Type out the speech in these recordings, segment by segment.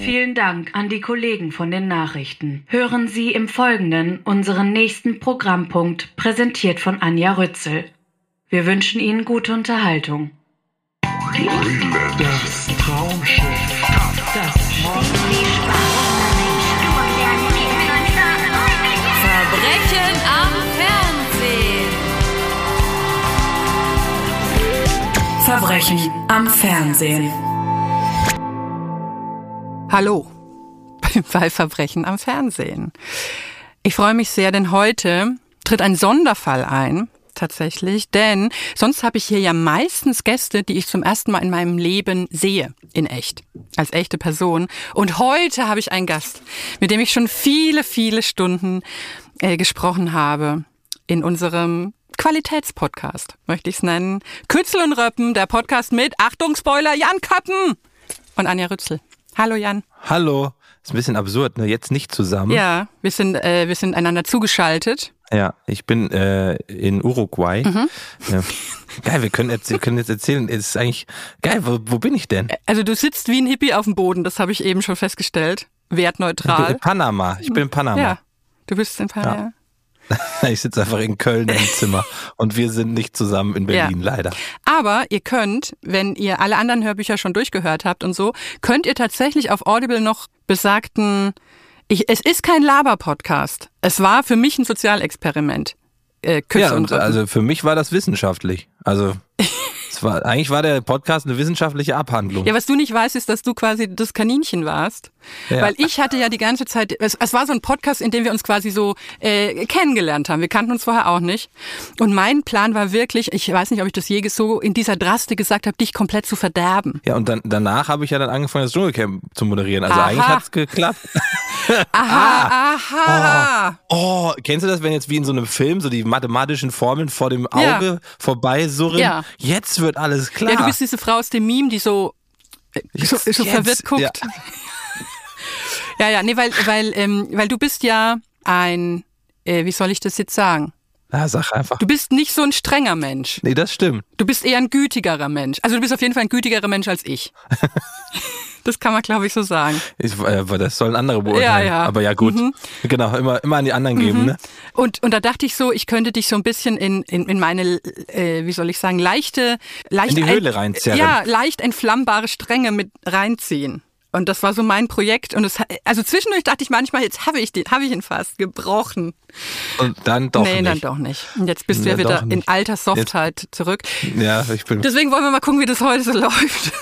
Vielen Dank an die Kollegen von den Nachrichten. Hören Sie im Folgenden unseren nächsten Programmpunkt, präsentiert von Anja Rützel. Wir wünschen Ihnen gute Unterhaltung. Das Traumschiff. Das Verbrechen am Fernsehen. Verbrechen am Fernsehen. Hallo bei Verbrechen am Fernsehen. Ich freue mich sehr, denn heute tritt ein Sonderfall ein, tatsächlich, denn sonst habe ich hier ja meistens Gäste, die ich zum ersten Mal in meinem Leben sehe, in echt, als echte Person. Und heute habe ich einen Gast, mit dem ich schon viele, viele Stunden äh, gesprochen habe in unserem Qualitätspodcast, möchte ich es nennen. Kützel und Röppen, der Podcast mit, Achtung, Spoiler, Jan Köppen und Anja Rützel. Hallo Jan. Hallo. Ist ein bisschen absurd, ne? Jetzt nicht zusammen. Ja, wir sind, äh, wir sind einander zugeschaltet. Ja, ich bin äh, in Uruguay. Mhm. Ja. Geil, wir können, jetzt, wir können jetzt erzählen, es ist eigentlich geil, wo, wo bin ich denn? Also du sitzt wie ein Hippie auf dem Boden, das habe ich eben schon festgestellt. Wertneutral. In Panama. Ich bin in Panama. Ja, du bist in Panama. Ja. Ich sitze einfach in Köln im Zimmer und wir sind nicht zusammen in Berlin, Ja. leider. Aber ihr könnt, wenn ihr alle anderen Hörbücher schon durchgehört habt und so, könnt ihr tatsächlich auf Audible noch besagten, ich, es ist kein Laber-Podcast. Es war für mich ein Sozialexperiment. Äh, Küsse Ja, und und also für mich war das wissenschaftlich. Also war, eigentlich war der Podcast eine wissenschaftliche Abhandlung. Ja, was du nicht weißt, ist, dass du quasi das Kaninchen warst. Ja. Weil ich hatte ja die ganze Zeit, es, es war so ein Podcast, in dem wir uns quasi so äh, kennengelernt haben. Wir kannten uns vorher auch nicht. Und mein Plan war wirklich, ich weiß nicht, ob ich das je so in dieser Drastik gesagt habe, dich komplett zu verderben. Ja, und dann, danach habe ich ja dann angefangen, das Dschungelcamp zu moderieren. Also Aha. eigentlich hat's geklappt. Aha, aha. Oh, kennst du das, wenn jetzt wie in so einem Film so die mathematischen Formeln vor dem Ja. Auge vorbei surren? Ja. Jetzt wird alles klar. Ja, du bist diese Frau aus dem Meme, die so, äh, so, so Jetzt, verwirrt guckt. ja. Ja, ja, nee, weil, weil, ähm, weil du bist ja ein, äh, wie soll ich das jetzt sagen? Ja, sag einfach. Du bist nicht so ein strenger Mensch. Nee, das stimmt. Du bist eher ein gütigerer Mensch. Also du bist auf jeden Fall ein gütigerer Mensch als ich. das kann man, glaube ich, so sagen. Ich, äh, das sollen andere beurteilen. Ja, ja. Aber ja, gut. Mhm. Genau, immer, immer an die anderen geben, ne? Und, und da dachte ich so, ich könnte dich so ein bisschen in, in, in meine, äh, wie soll ich sagen, leichte, leicht In die Höhle reinzerren. Ja, leicht entflammbare Stränge mit reinziehen. Und das war so mein Projekt. Und es, also zwischendurch dachte ich manchmal, jetzt habe ich den, habe ich ihn fast gebrochen. Und dann doch nee, nicht. dann doch nicht. Und jetzt bist du Ja, wieder in alter Softheit zurück. Ja, ich bin Deswegen wollen wir mal gucken, wie das heute so läuft.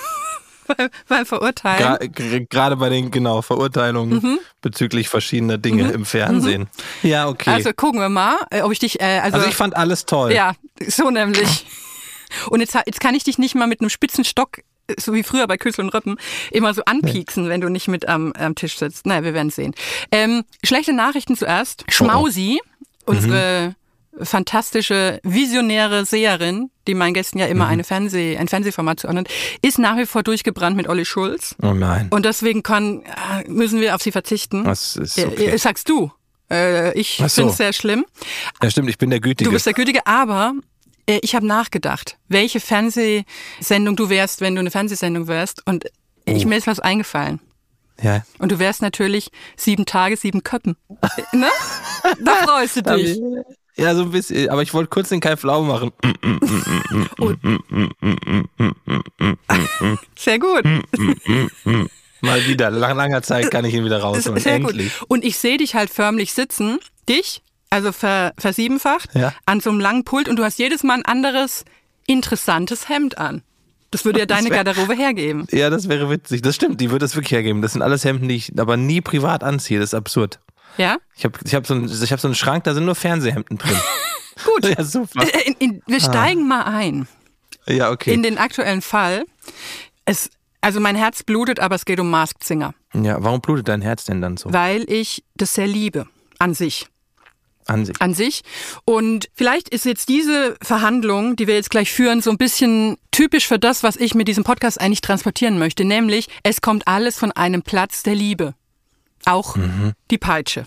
Beim- Beim Verurteilen. gra- gerade bei den genau Verurteilungen bezüglich verschiedener Dinge im Fernsehen. Ja, okay. Mhm. Also gucken wir mal, äh, ob ich dich, äh, also, also ich fand alles toll. ja, so nämlich. Und jetzt, jetzt kann ich dich nicht mal mit einem spitzen Stock, äh, so wie früher bei Küssel und Rippen, immer so anpieksen, wenn du nicht mit am, am Tisch sitzt. Naja, wir werden sehen. Ähm, schlechte Nachrichten zuerst. Schmausi, unsere fantastische, visionäre Seherin, die meinen Gästen ja immer eine Fernseh, ein Fernsehformat zuordnet, ist nach wie vor durchgebrannt mit Olli Schulz. Oh nein. Und deswegen kann, äh, müssen wir auf sie verzichten. Das ist Äh, okay. äh, sagst du. Ich so. finde es sehr schlimm. Ja, stimmt, ich bin der Gütige. Du bist der Gütige, aber ich habe nachgedacht, welche Fernsehsendung du wärst, wenn du eine Fernsehsendung wärst. Und ich, Oh. mir ist was eingefallen. ja. Und du wärst natürlich sieben Tage, sieben Köppen. Ne? Da freust du dich. Ja, so ein bisschen. Aber ich wollte kurz den Kai Flau machen. Sehr gut. Mal wieder. Nach langer Zeit kann ich ihn wieder rausholen. Sehr Endlich. gut. Und ich sehe dich halt förmlich sitzen, dich, also ver, versiebenfacht, Ja. an so einem langen Pult und du hast jedes Mal ein anderes interessantes Hemd an. Das würde ja deine wär- Garderobe hergeben. Ja, das wäre witzig. Das stimmt, die würde es wirklich hergeben. Das sind alles Hemden, die ich aber nie privat anziehe. Das ist absurd. Ja? Ich habe ich hab so, ich hab so einen Schrank, da sind nur Fernsehhemden drin. Gut. ja, super. Äh, In, in, wir steigen mal ein Ja, okay. in den aktuellen Fall. Es, also mein Herz blutet, aber es geht um Masked Singer, ja, warum blutet dein Herz denn dann so? weil ich das sehr liebe an sich. An sich. an sich. Und vielleicht ist jetzt diese Verhandlung, die wir jetzt gleich führen, so ein bisschen typisch für das, was ich mit diesem Podcast eigentlich transportieren möchte. Nämlich, es kommt alles von einem Platz der Liebe. Auch die Peitsche.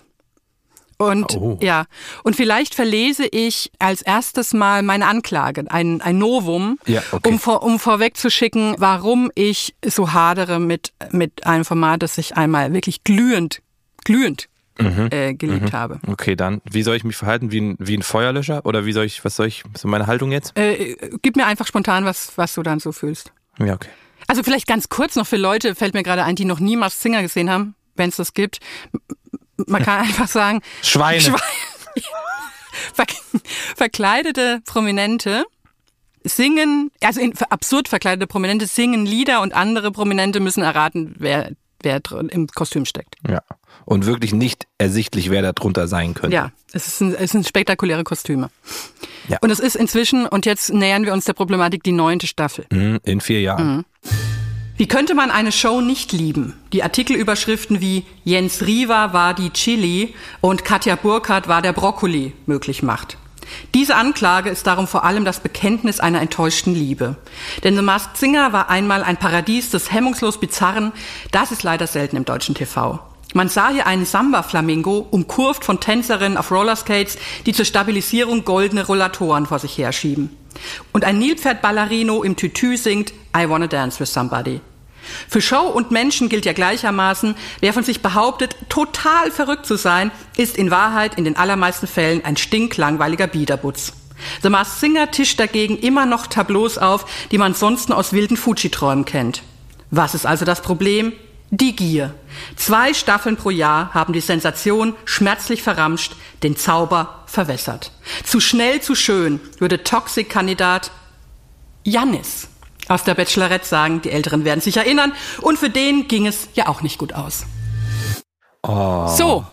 Und Oh. ja, und vielleicht verlese ich als erstes mal meine Anklage, ein, ein Novum, Ja, okay. um, vor, um vorwegzuschicken, warum ich so hadere mit, mit einem Format, das ich einmal wirklich glühend, glühend Mhm. äh, geliebt habe. Okay, dann, wie soll ich mich verhalten? Wie ein, wie ein Feuerlöscher? Oder wie soll ich, was soll ich, ist meine Haltung jetzt? Äh, gib mir einfach spontan, was, was du dann so fühlst. Ja, okay. Also vielleicht ganz kurz noch für Leute, fällt mir gerade ein, die noch nie Mars Singer gesehen haben, wenn es das gibt. Man kann einfach sagen, Schweine. Schweine. Ver verkleidete Prominente singen, also in, absurd verkleidete Prominente singen Lieder und andere Prominente müssen erraten, wer, wer drin im Kostüm steckt. Ja. Und wirklich nicht ersichtlich, wer da drunter sein könnte. Ja, es, ist ein, es sind spektakuläre Kostüme. Ja. Und es ist inzwischen, und jetzt nähern wir uns der Problematik, die neunte Staffel. Mhm, In vier Jahren. Wie könnte man eine Show nicht lieben? Die Artikelüberschriften wie Jens Riva war die Chili und Katja Burkhardt war der Brokkoli möglich macht. Diese Anklage ist darum vor allem das Bekenntnis einer enttäuschten Liebe. Denn The Masked Singer war einmal ein Paradies des hemmungslos Bizarren. Das ist leider selten im deutschen TV. Man sah hier einen Samba-Flamingo, umkurvt von Tänzerinnen auf Rollerskates, die zur Stabilisierung goldene Rollatoren vor sich herschieben. Und ein Nilpferd-Ballerino im Tütü singt I Wanna Dance with Somebody. Für Show und Menschen gilt ja gleichermaßen, wer von sich behauptet, total verrückt zu sein, ist in Wahrheit in den allermeisten Fällen ein stinklangweiliger Biederbutz. The Masked Singer tischt dagegen immer noch Tableaus auf, die man sonst aus wilden Fuji-Träumen kennt. Was ist also das Problem? Die Gier. Zwei Staffeln pro Jahr haben die Sensation schmerzlich verramscht, den Zauber verwässert. Zu schnell, zu schön, würde Toxic-Kandidat Jannis aus der Bachelorette sagen, die Älteren werden sich erinnern, und für den ging es ja auch nicht gut aus. Oh, So,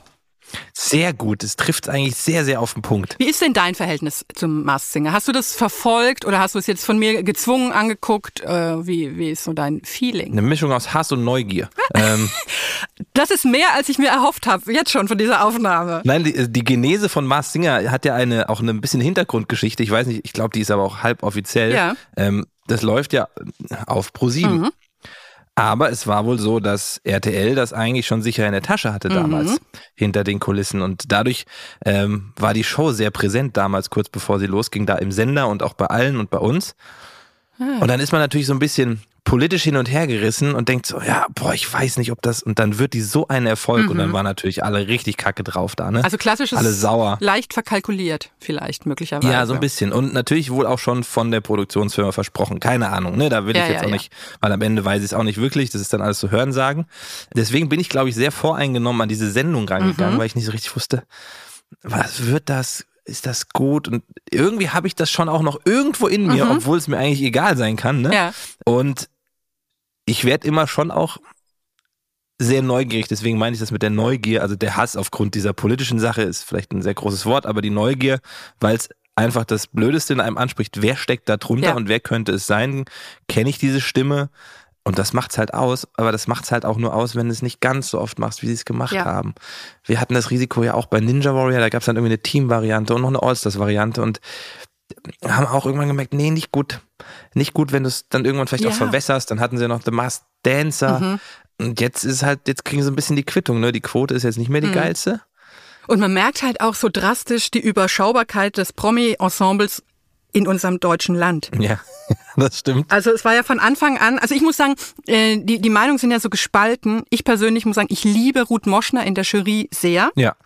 sehr gut. Es trifft eigentlich sehr, sehr auf den Punkt. wie ist denn dein Verhältnis zum Mars Singer? Hast du das verfolgt oder hast du es jetzt von mir gezwungen angeguckt? Äh, wie, wie ist so dein Feeling? Eine Mischung aus Hass und Neugier. ähm, Das ist mehr, als ich mir erhofft habe, jetzt schon von dieser Aufnahme. nein, die, die Genese von Mars Singer hat ja eine auch eine ein bisschen Hintergrundgeschichte. Ich weiß nicht, ich glaube, die ist aber auch halb offiziell. Ja. Ähm, das läuft ja auf Pro7. Mhm. Aber es war wohl so, dass RTL das eigentlich schon sicher in der Tasche hatte damals, Mhm. hinter den Kulissen. Und dadurch ähm, war die Show sehr präsent damals, kurz bevor sie losging, da im Sender und auch bei allen und bei uns. Ah. Und dann ist man natürlich so ein bisschen politisch hin und her gerissen und denkt so, ja, boah, ich weiß nicht, ob das, und dann wird die so ein Erfolg und dann waren natürlich alle richtig kacke drauf da, ne? Mhm. Also klassisches, Alle sauer. leicht verkalkuliert vielleicht möglicherweise. Ja, so ein bisschen. Und natürlich wohl auch schon von der Produktionsfirma versprochen. Keine Ahnung, ne? Da will Ja, ich jetzt ja, auch ja. nicht, weil am Ende weiß ich es auch nicht wirklich. Das ist dann alles zu hören sagen. Deswegen bin ich, glaube ich, sehr voreingenommen an diese Sendung rangegangen, Mhm. weil ich nicht so richtig wusste, was wird das? Ist das gut? Und irgendwie habe ich das schon auch noch irgendwo in mir, obwohl es mir eigentlich egal sein kann, ne? Mhm. Ja. Und ich werde immer schon auch sehr neugierig, deswegen meine ich das mit der Neugier, also der Hass aufgrund dieser politischen Sache ist vielleicht ein sehr großes Wort, aber die Neugier, weil es einfach das Blödeste in einem anspricht, wer steckt da drunter Ja. und wer könnte es sein, kenne ich diese Stimme und das macht's halt aus, aber das macht's halt auch nur aus, wenn du es nicht ganz so oft machst, wie sie es gemacht Ja. haben. Wir hatten das Risiko ja auch bei Ninja Warrior, da gab's dann irgendwie eine Team-Variante und noch eine All-Stars-Variante und haben auch irgendwann gemerkt, nee, nicht gut. Nicht gut, wenn du es dann irgendwann vielleicht Ja. auch verwässerst. Dann hatten sie noch The Masked Dancer. Mhm. Und jetzt ist halt, jetzt kriegen sie ein bisschen die Quittung, ne? Die Quote ist jetzt nicht Mhm. mehr die geilste. Und man merkt halt auch so drastisch die Überschaubarkeit des Promi-Ensembles in unserem deutschen Land. Ja, das stimmt. Also es war ja von Anfang an, also ich muss sagen, äh, die, die Meinungen sind ja so gespalten. Ich persönlich muss sagen, ich liebe Ruth Moschner in der Jury sehr, Ja.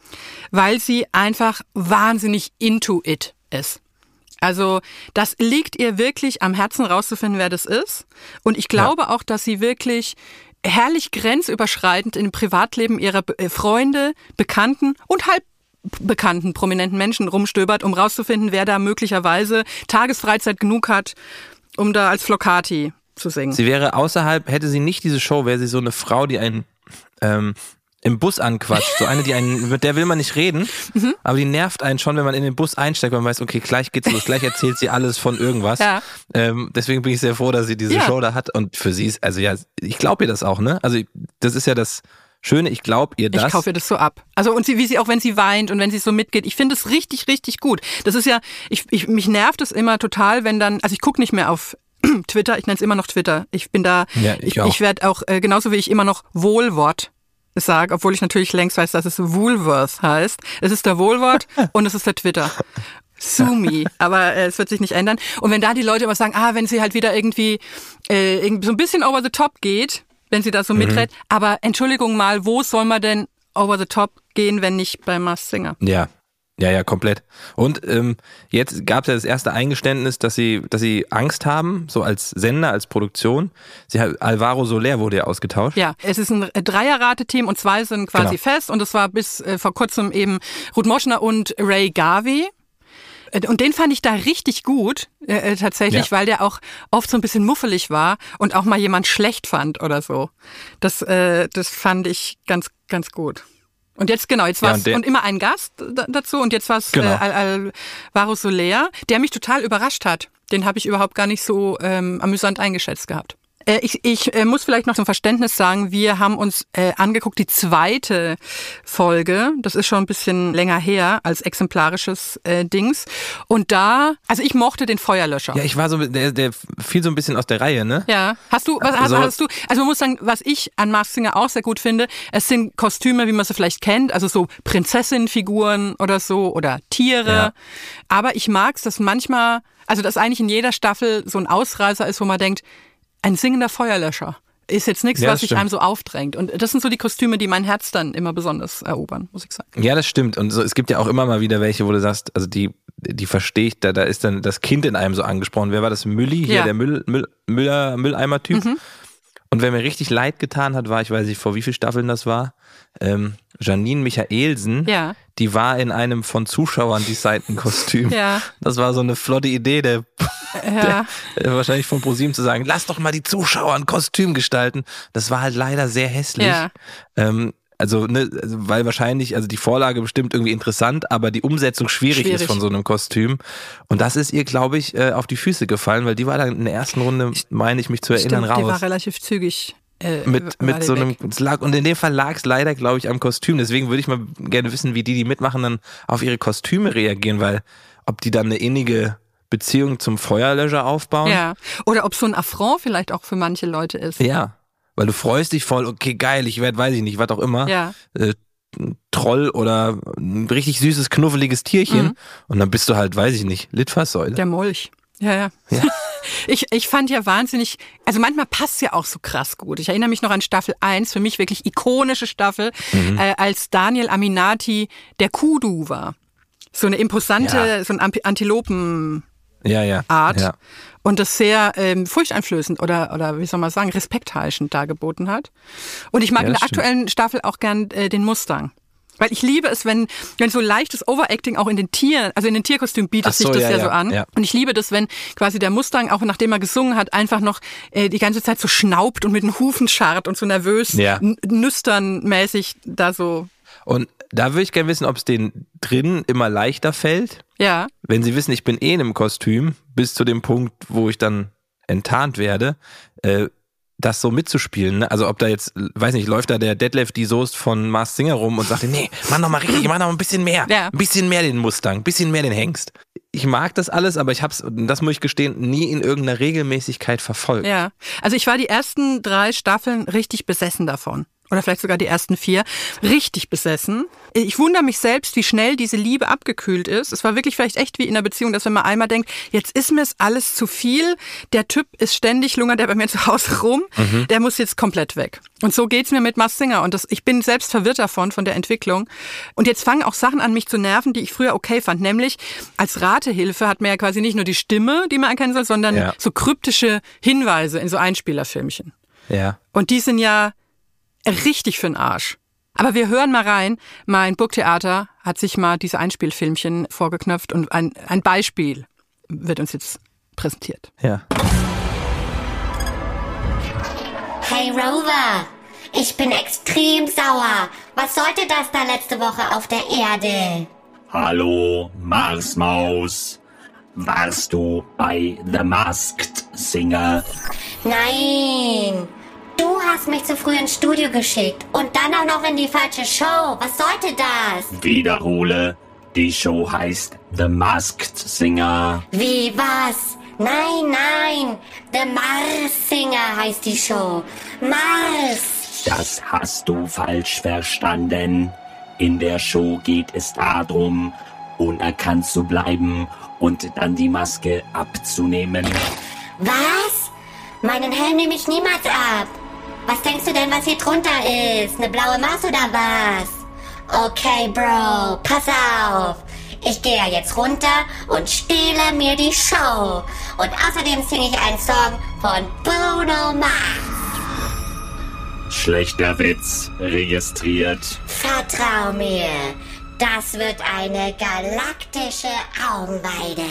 weil sie einfach wahnsinnig into it ist. Also das liegt ihr wirklich am Herzen rauszufinden, wer das ist. Und ich glaube auch, dass sie wirklich herrlich grenzüberschreitend im Privatleben ihrer äh, Freunde, Bekannten und halb bekannten prominenten Menschen rumstöbert, um rauszufinden, wer da möglicherweise Tagesfreizeit genug hat, um da als Flocati zu singen. Sie wäre außerhalb, hätte sie nicht diese Show, wäre sie so eine Frau, die einen ähm, im Bus anquatscht. So eine, die einen, mit der will man nicht reden, Mhm. aber die nervt einen schon, wenn man in den Bus einsteigt, weil man weiß, okay, gleich geht's los, gleich erzählt sie alles von irgendwas. Ja. Ähm, deswegen bin ich sehr froh, dass sie diese Ja. Show da hat. Und für sie ist, also ja, ich glaube ihr das auch, ne? Also das ist ja das Schöne, ich glaube ihr das. Ich kaufe ihr das so ab. Also und sie, wie sie auch wenn sie weint und wenn sie so mitgeht, ich finde es richtig, richtig gut. Das ist ja, ich, ich mich nervt es immer total, wenn dann, also ich gucke nicht mehr auf Twitter, ich nenne es immer noch Twitter. Ich bin da, Ja, ich ich, ich werde auch äh, genauso wie ich immer noch Wohlwort sage, obwohl ich natürlich längst weiß, dass es Woolworth heißt. Es ist der Wohlwort und es ist der Twitter. Sumi, aber äh, es wird sich nicht ändern. Und wenn da die Leute immer sagen, ah, wenn sie halt wieder irgendwie, äh, so ein bisschen over the top geht, wenn sie da so miträt, aber Entschuldigung mal, wo soll man denn over the top gehen, wenn nicht bei Mars Singer? Ja. Ja, ja, komplett. Und ähm, jetzt gab es ja das erste Eingeständnis, dass sie, dass sie Angst haben, so als Sender, als Produktion. Sie, Alvaro Soler wurde ja ausgetauscht. Ja, es ist ein Dreierrate-Team und zwei sind quasi Genau. fest und es war bis äh, vor kurzem eben Ruth Moschner und Ray Garvey. Äh, Und den fand ich da richtig gut, äh, äh, tatsächlich, Ja. weil der auch oft so ein bisschen muffelig war und auch mal jemand schlecht fand oder so. Das, äh, das fand ich ganz, ganz gut. Und jetzt, genau, jetzt Ja, war und es der- und immer ein Gast da, dazu und jetzt war es Genau. äh, Al Alvaro Soler, der mich total überrascht hat. Den habe ich überhaupt gar nicht so ähm, amüsant eingeschätzt gehabt. Äh, Ich, ich äh, muss vielleicht noch zum Verständnis sagen, wir haben uns äh, angeguckt die zweite Folge. Das ist schon ein bisschen länger her als exemplarisches äh, Dings. Und da, also ich mochte den Feuerlöscher. Ja, ich war so, der, der fiel so ein bisschen aus der Reihe, ne? Ja. Hast du, was hast, Also- hast du, also man muss sagen, was ich an Mars Singer auch sehr gut finde, es sind Kostüme, wie man sie vielleicht kennt, also so Prinzessinfiguren oder so oder Tiere. Ja. Aber ich mag's, dass manchmal, also dass eigentlich in jeder Staffel so ein Ausreißer ist, wo man denkt, ein singender Feuerlöscher ist jetzt nichts, Ja, was sich einem so aufdrängt. Und das sind so die Kostüme, die mein Herz dann immer besonders erobern, muss ich sagen. Ja, das stimmt. Und so, es gibt ja auch immer mal wieder welche, wo du sagst, also die, die verstehe ich, da, da ist dann das Kind in einem so angesprochen. Wer war das? Mülli, hier Ja. Mhm. der Müll, Müll, Müller, Mülleimer-Typ. Und wer mir richtig leid getan hat, war, ich weiß nicht, vor wie vielen Staffeln das war, ähm, Janine Michaelsen. Ja. Die war in einem von Zuschauern designten Kostüm. Ja. Das war so eine flotte Idee, der, Ja. äh, wahrscheinlich von ProSieben zu sagen, lass doch mal die Zuschauer ein Kostüm gestalten. Das war halt leider sehr hässlich. Ja. Ähm, also, ne, also, weil wahrscheinlich, also die Vorlage bestimmt irgendwie interessant, aber die Umsetzung schwierig, Schwierig. ist von so einem Kostüm. Und das ist ihr, glaube ich, äh, auf die Füße gefallen, weil die war dann in der ersten Runde, meine ich mich zu erinnern, Stimmt, die war raus. relativ zügig. Äh, Mit, mit so einem, lag, und in dem Fall lag es leider, glaube ich, am Kostüm. Deswegen würde ich mal gerne wissen, wie die, die mitmachen, dann auf ihre Kostüme reagieren, weil ob die dann eine innige Beziehung zum Feuerlöscher aufbauen. Ja. Oder ob so ein Affront vielleicht auch für manche Leute ist. Ja. Weil du freust dich voll, okay, geil, ich werde, weiß ich nicht, was auch immer. Ja. Äh, ein Troll oder ein richtig süßes, knuffeliges Tierchen. Mhm. Und dann bist du halt, weiß ich nicht, Litfaßsäule. Der Molch. Ja, ja. Ich, ich fand ja wahnsinnig, also manchmal passt ja auch so krass gut. Ich erinnere mich noch an Staffel 1, für mich wirklich ikonische Staffel, Mhm. äh, als Daniel Aminati der Kudu war. So eine imposante, Ja. so ein Antilopenart. ja, ja. Ja. Und das sehr ähm, furchteinflößend oder, oder wie soll man sagen, respektheischend dargeboten hat. Und ich mag Ja, in der stimmt. aktuellen Staffel auch gern äh, den Mustang. Weil ich liebe es, wenn, wenn so leichtes Overacting auch in den Tieren, also in den Tierkostümen bietet so, sich das ja, ja, so an. ja. Und ich liebe das, wenn quasi der Mustang, auch nachdem er gesungen hat, einfach noch äh, die ganze Zeit so schnaubt und mit den Hufen scharrt und so nervös, Ja. n- nüsternmäßig da so, Und da würde ich gerne wissen, ob es denen drin immer leichter fällt, ja. wenn sie wissen, ich bin eh in einem Kostüm, bis zu dem Punkt, wo ich dann enttarnt werde, äh, das so mitzuspielen. Ne? Also ob da jetzt, weiß nicht, läuft da der Detlef die Soest von Mars Singer rum und sagt, nee, mach noch mal richtig, mach noch ein bisschen mehr. Ja. Ein bisschen mehr den Mustang, ein bisschen mehr den Hengst. Ich mag das alles, aber ich hab's, das muss ich gestehen, nie in irgendeiner Regelmäßigkeit verfolgt. Ja, also ich war die ersten drei Staffeln richtig besessen davon. Oder vielleicht sogar die ersten vier. Richtig besessen. Ich wundere mich selbst, wie schnell diese Liebe abgekühlt ist. Es war wirklich vielleicht echt wie in einer Beziehung, dass wenn man einmal denkt, jetzt ist mir es alles zu viel. Der Typ ist ständig, lungert der bei mir zu Hause rum. Der muss jetzt komplett weg. Und so geht's mir mit Mars Singer. Und das, ich bin selbst verwirrt davon, von der Entwicklung. Und jetzt fangen auch Sachen an, mich zu nerven, die ich früher okay fand. Nämlich als Ratehilfe hat man ja quasi nicht nur die Stimme, die man erkennen soll, sondern Ja. so kryptische Hinweise in so Einspielerfilmchen. Ja. Und die sind ja richtig für den Arsch. Aber wir hören mal rein. Mein Burgtheater hat sich mal diese Einspielfilmchen vorgeknöpft und ein, ein Beispiel wird uns jetzt präsentiert. Ja. Hey Rover, ich bin extrem sauer. Was sollte das da letzte Woche auf der Erde? Hallo, Marsmaus. Warst du bei The Masked Singer? Nein, du hast mich zu früh ins Studio geschickt und dann auch noch in die falsche Show. Was sollte das? Wiederhole, die Show heißt The Masked Singer. Wie was? Nein, nein, The Mars Singer heißt die Show. Mars. Das hast du falsch verstanden. In der Show geht es darum, unerkannt zu bleiben und dann die Maske abzunehmen. Was? Meinen Helm nehme ich niemals ab. Was denkst du denn, was hier drunter ist? Eine blaue Maus oder was? Okay, Bro, pass auf. Ich gehe ja jetzt runter und stehle mir die Show. Und außerdem singe ich einen Song von Bruno Mars. Schlechter Witz registriert. Vertrau mir, das wird eine galaktische Augenweide.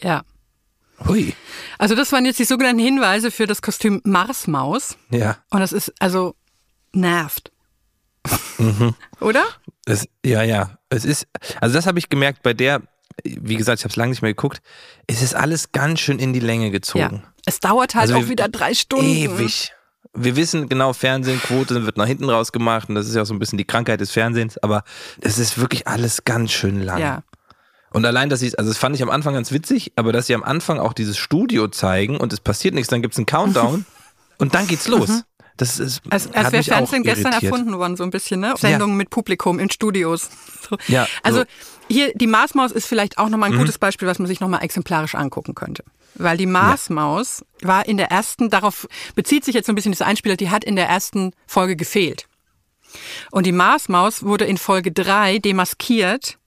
Ja. Hui. Also das waren jetzt die sogenannten Hinweise für das Kostüm Marsmaus. Ja. Und das ist also nervt. Oder? Es, ja, ja. Es ist, also das habe ich gemerkt bei der, wie gesagt, ich habe es lange nicht mehr geguckt, es ist alles ganz schön in die Länge gezogen. Ja. Es dauert halt Also auch wir- wieder drei Stunden. Ewig. Wir wissen genau, Fernsehquote wird nach hinten rausgemacht und das ist ja auch so ein bisschen die Krankheit des Fernsehens, aber es ist wirklich alles ganz schön lang. Ja. Und allein, dass sie also das fand ich am Anfang ganz witzig, aber dass sie am Anfang auch dieses Studio zeigen und es passiert nichts, dann gibt es einen Countdown und dann geht's los. Das ist Als, als wäre Fernsehen gestern erfunden worden, so ein bisschen, ne? Sendungen mit Publikum in Studios. So. Ja, Also so. hier, die Marsmaus ist vielleicht auch nochmal ein Mhm. gutes Beispiel, was man sich nochmal exemplarisch angucken könnte. Weil die Marsmaus war in der ersten, darauf bezieht sich jetzt so ein bisschen dieser Einspieler, die hat in der ersten Folge gefehlt. Und die Marsmaus wurde in Folge drei demaskiert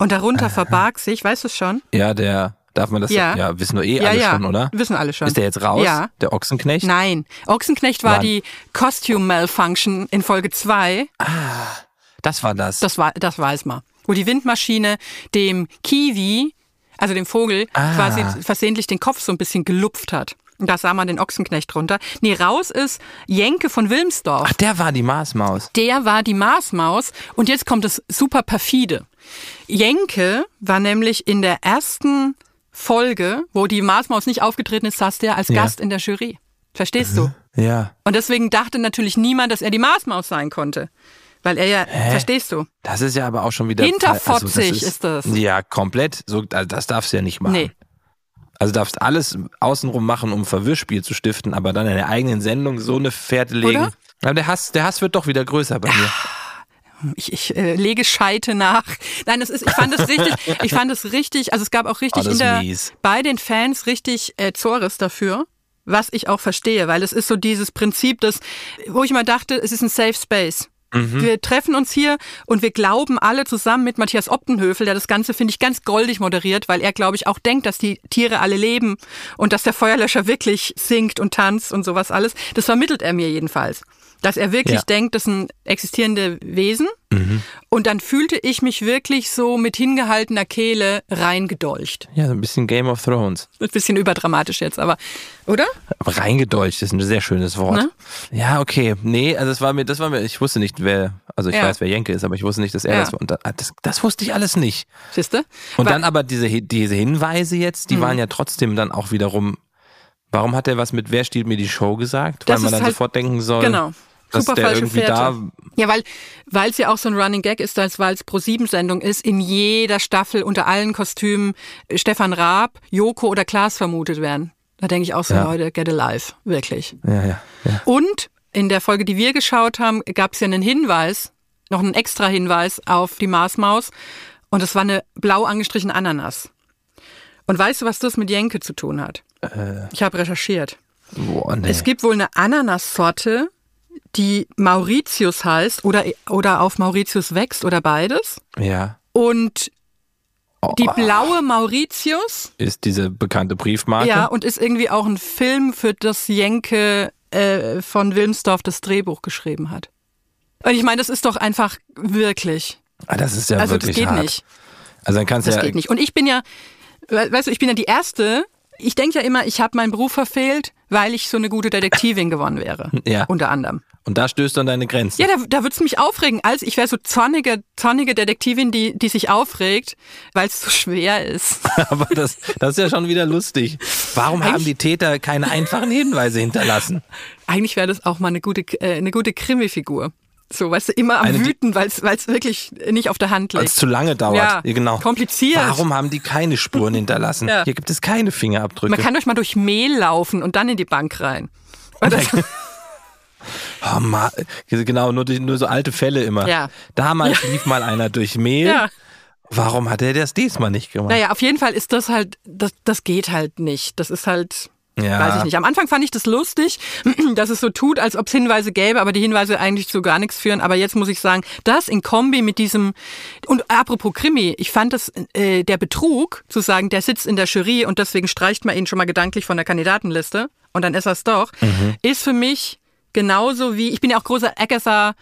und darunter verbarg sich, weißt du es schon? Ja, der darf man das Ja. ja, wissen wir eh Ja, alle ja, schon, oder? wissen alle schon. Ist der jetzt raus? Ja. Der Ochsenknecht? Nein, Ochsenknecht war Wann? die Costume Malfunction in Folge zwei. Das war das. Das, war, das weiß man. Wo die Windmaschine dem Kiwi, also dem Vogel, Ah. quasi versehentlich den Kopf so ein bisschen gelupft hat. Und da sah man den Ochsenknecht drunter. Nee, raus ist Jenke von Wilmsdorf. Ach, der war die Marsmaus. Der war die Marsmaus. Und jetzt kommt es super perfide. Jenke war nämlich in der ersten Folge, wo die Marsmaus nicht aufgetreten ist, saß der als Ja. Gast in der Jury. Verstehst du? Ja. Und deswegen dachte natürlich niemand, dass er die Marsmaus sein konnte. Weil er ja, verstehst du? Das ist ja aber auch schon wieder. Hinterfotzig also ist das. Ja, komplett. So, also das darfst du ja nicht machen. Nee. Also darfst alles außenrum machen, um Verwirrspiel zu stiften, aber dann in der eigenen Sendung so eine Fährte legen. Oder? Aber der Hass, der Hass wird doch wieder größer bei mir. Ich, ich äh, lege Scheite nach. Nein, es ist, ich fand es richtig, ich fand es richtig, also es gab auch richtig das in der, bei den Fans richtig äh, Zores dafür, was ich auch verstehe, weil es ist so dieses Prinzip, das, wo ich mal dachte, es ist ein Safe Space. Mhm. Wir treffen uns hier und wir glauben alle zusammen mit Matthias Optenhöfel, der das Ganze, finde ich, ganz goldig moderiert, weil er, glaube ich, auch denkt, dass die Tiere alle leben und dass der Feuerlöscher wirklich singt und tanzt und sowas alles. Das vermittelt er mir jedenfalls. Dass er wirklich Ja. Mhm. denkt, das sind existierende Wesen. Und dann fühlte ich mich wirklich so mit hingehaltener Kehle reingedolcht. Ja, so ein bisschen Game of Thrones. Ein bisschen überdramatisch jetzt, aber, oder? Aber reingedeutscht ist ein sehr schönes Wort. Ne? Ja, okay. Nee, also das war mir, das war mir, ich wusste nicht, wer, also ich Ja. weiß, wer Jenke ist, aber ich wusste nicht, dass er Ja. das war. Und da, das, das wusste ich alles nicht. Siehste? Und Wa- dann aber diese, diese Hinweise jetzt, die Mhm. waren ja trotzdem dann auch wiederum, warum hat er was mit Wer stiehlt mir die Show gesagt? Das Weil man dann halt- sofort denken soll, Genau. Dass Super der falsche irgendwie Fährte. da, Ja, weil weil es ja auch so ein Running Gag ist, als weil es Pro 7 Sendung ist, in jeder Staffel unter allen Kostümen äh, Stefan Raab, Joko oder Klaas vermutet werden. Da denke ich auch so, Ja. Leute, get alive, wirklich. ja, ja, ja. Und in der Folge, die wir geschaut haben, gab es ja einen Hinweis, noch einen extra Hinweis auf die Marsmaus. Und es war eine blau angestrichene Ananas. Und weißt du, was das mit Jenke zu tun hat? Ich habe recherchiert. Boah, nee. Es gibt wohl eine Ananassorte, die Mauritius heißt oder, oder auf Mauritius wächst oder beides. ja. Und Oh, die blaue Mauritius, ist diese bekannte Briefmarke. ja, und ist irgendwie auch ein Film, für das Jenke äh, von Wilmsdorf das Drehbuch geschrieben hat. Und ich meine, das ist doch einfach wirklich. Ah, das ist ja also das wirklich geht hart. nicht. Also dann kannst du Das ja, geht nicht. Und ich bin ja, we- weißt du, ich bin ja die Erste. Ich denke ja immer, ich habe meinen Beruf verfehlt, weil ich so eine gute Detektivin geworden wäre. Ja. Unter anderem. Und da stößt du an deine Grenzen. Ja, da, da würde es mich aufregen. Als ich wäre so zornige, zornige Detektivin, die, die sich aufregt, weil es so schwer ist. Aber das, das ist ja schon wieder lustig. Warum haben Eigentlich- die Täter keine einfachen Hinweise hinterlassen? Eigentlich wäre das auch mal eine gute, äh, eine gute Krimi-Figur. So, weißt du, immer am Eine, Wüten, weil es wirklich nicht auf der Hand Weil liegt. es zu lange dauert. Ja, genau. kompliziert. Warum haben die keine Spuren hinterlassen? Ja. Hier gibt es keine Fingerabdrücke. Man kann euch mal durch Mehl laufen und dann in die Bank rein. Oh, ma, genau, nur, nur so alte Fälle immer. Ja. Damals lief mal einer durch Mehl. Ja. Warum hat er das diesmal nicht gemacht? Naja, auf jeden Fall ist das halt, das, das geht halt nicht. Das ist halt, Ja. weiß ich nicht. Am Anfang fand ich das lustig, dass es so tut, als ob es Hinweise gäbe, aber die Hinweise eigentlich zu gar nichts führen. Aber jetzt muss ich sagen, das in Kombi mit diesem, und apropos Krimi, ich fand das, äh, der Betrug, zu sagen, der sitzt in der Jury und deswegen streicht man ihn schon mal gedanklich von der Kandidatenliste und dann ist er es doch, Mhm. ist für mich genauso wie, ich bin ja auch großer Agatha,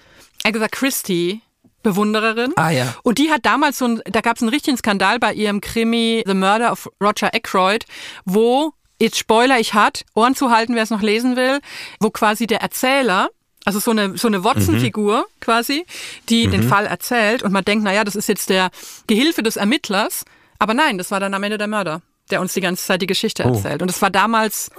Agatha Christie Bewundererin. Ah, ja. Und die hat damals so ein, da gab es einen richtigen Skandal bei ihrem Krimi The Murder of Roger Ackroyd, wo, jetzt Spoiler ich hat, Ohren zu halten, wer es noch lesen will, wo quasi der Erzähler, also so eine, so eine Watson-Figur quasi, die den Fall erzählt und man denkt, naja, das ist jetzt der Gehilfe des Ermittlers, aber nein, das war dann am Ende der Mörder, der uns die ganze Zeit die Geschichte erzählt. Und es war damals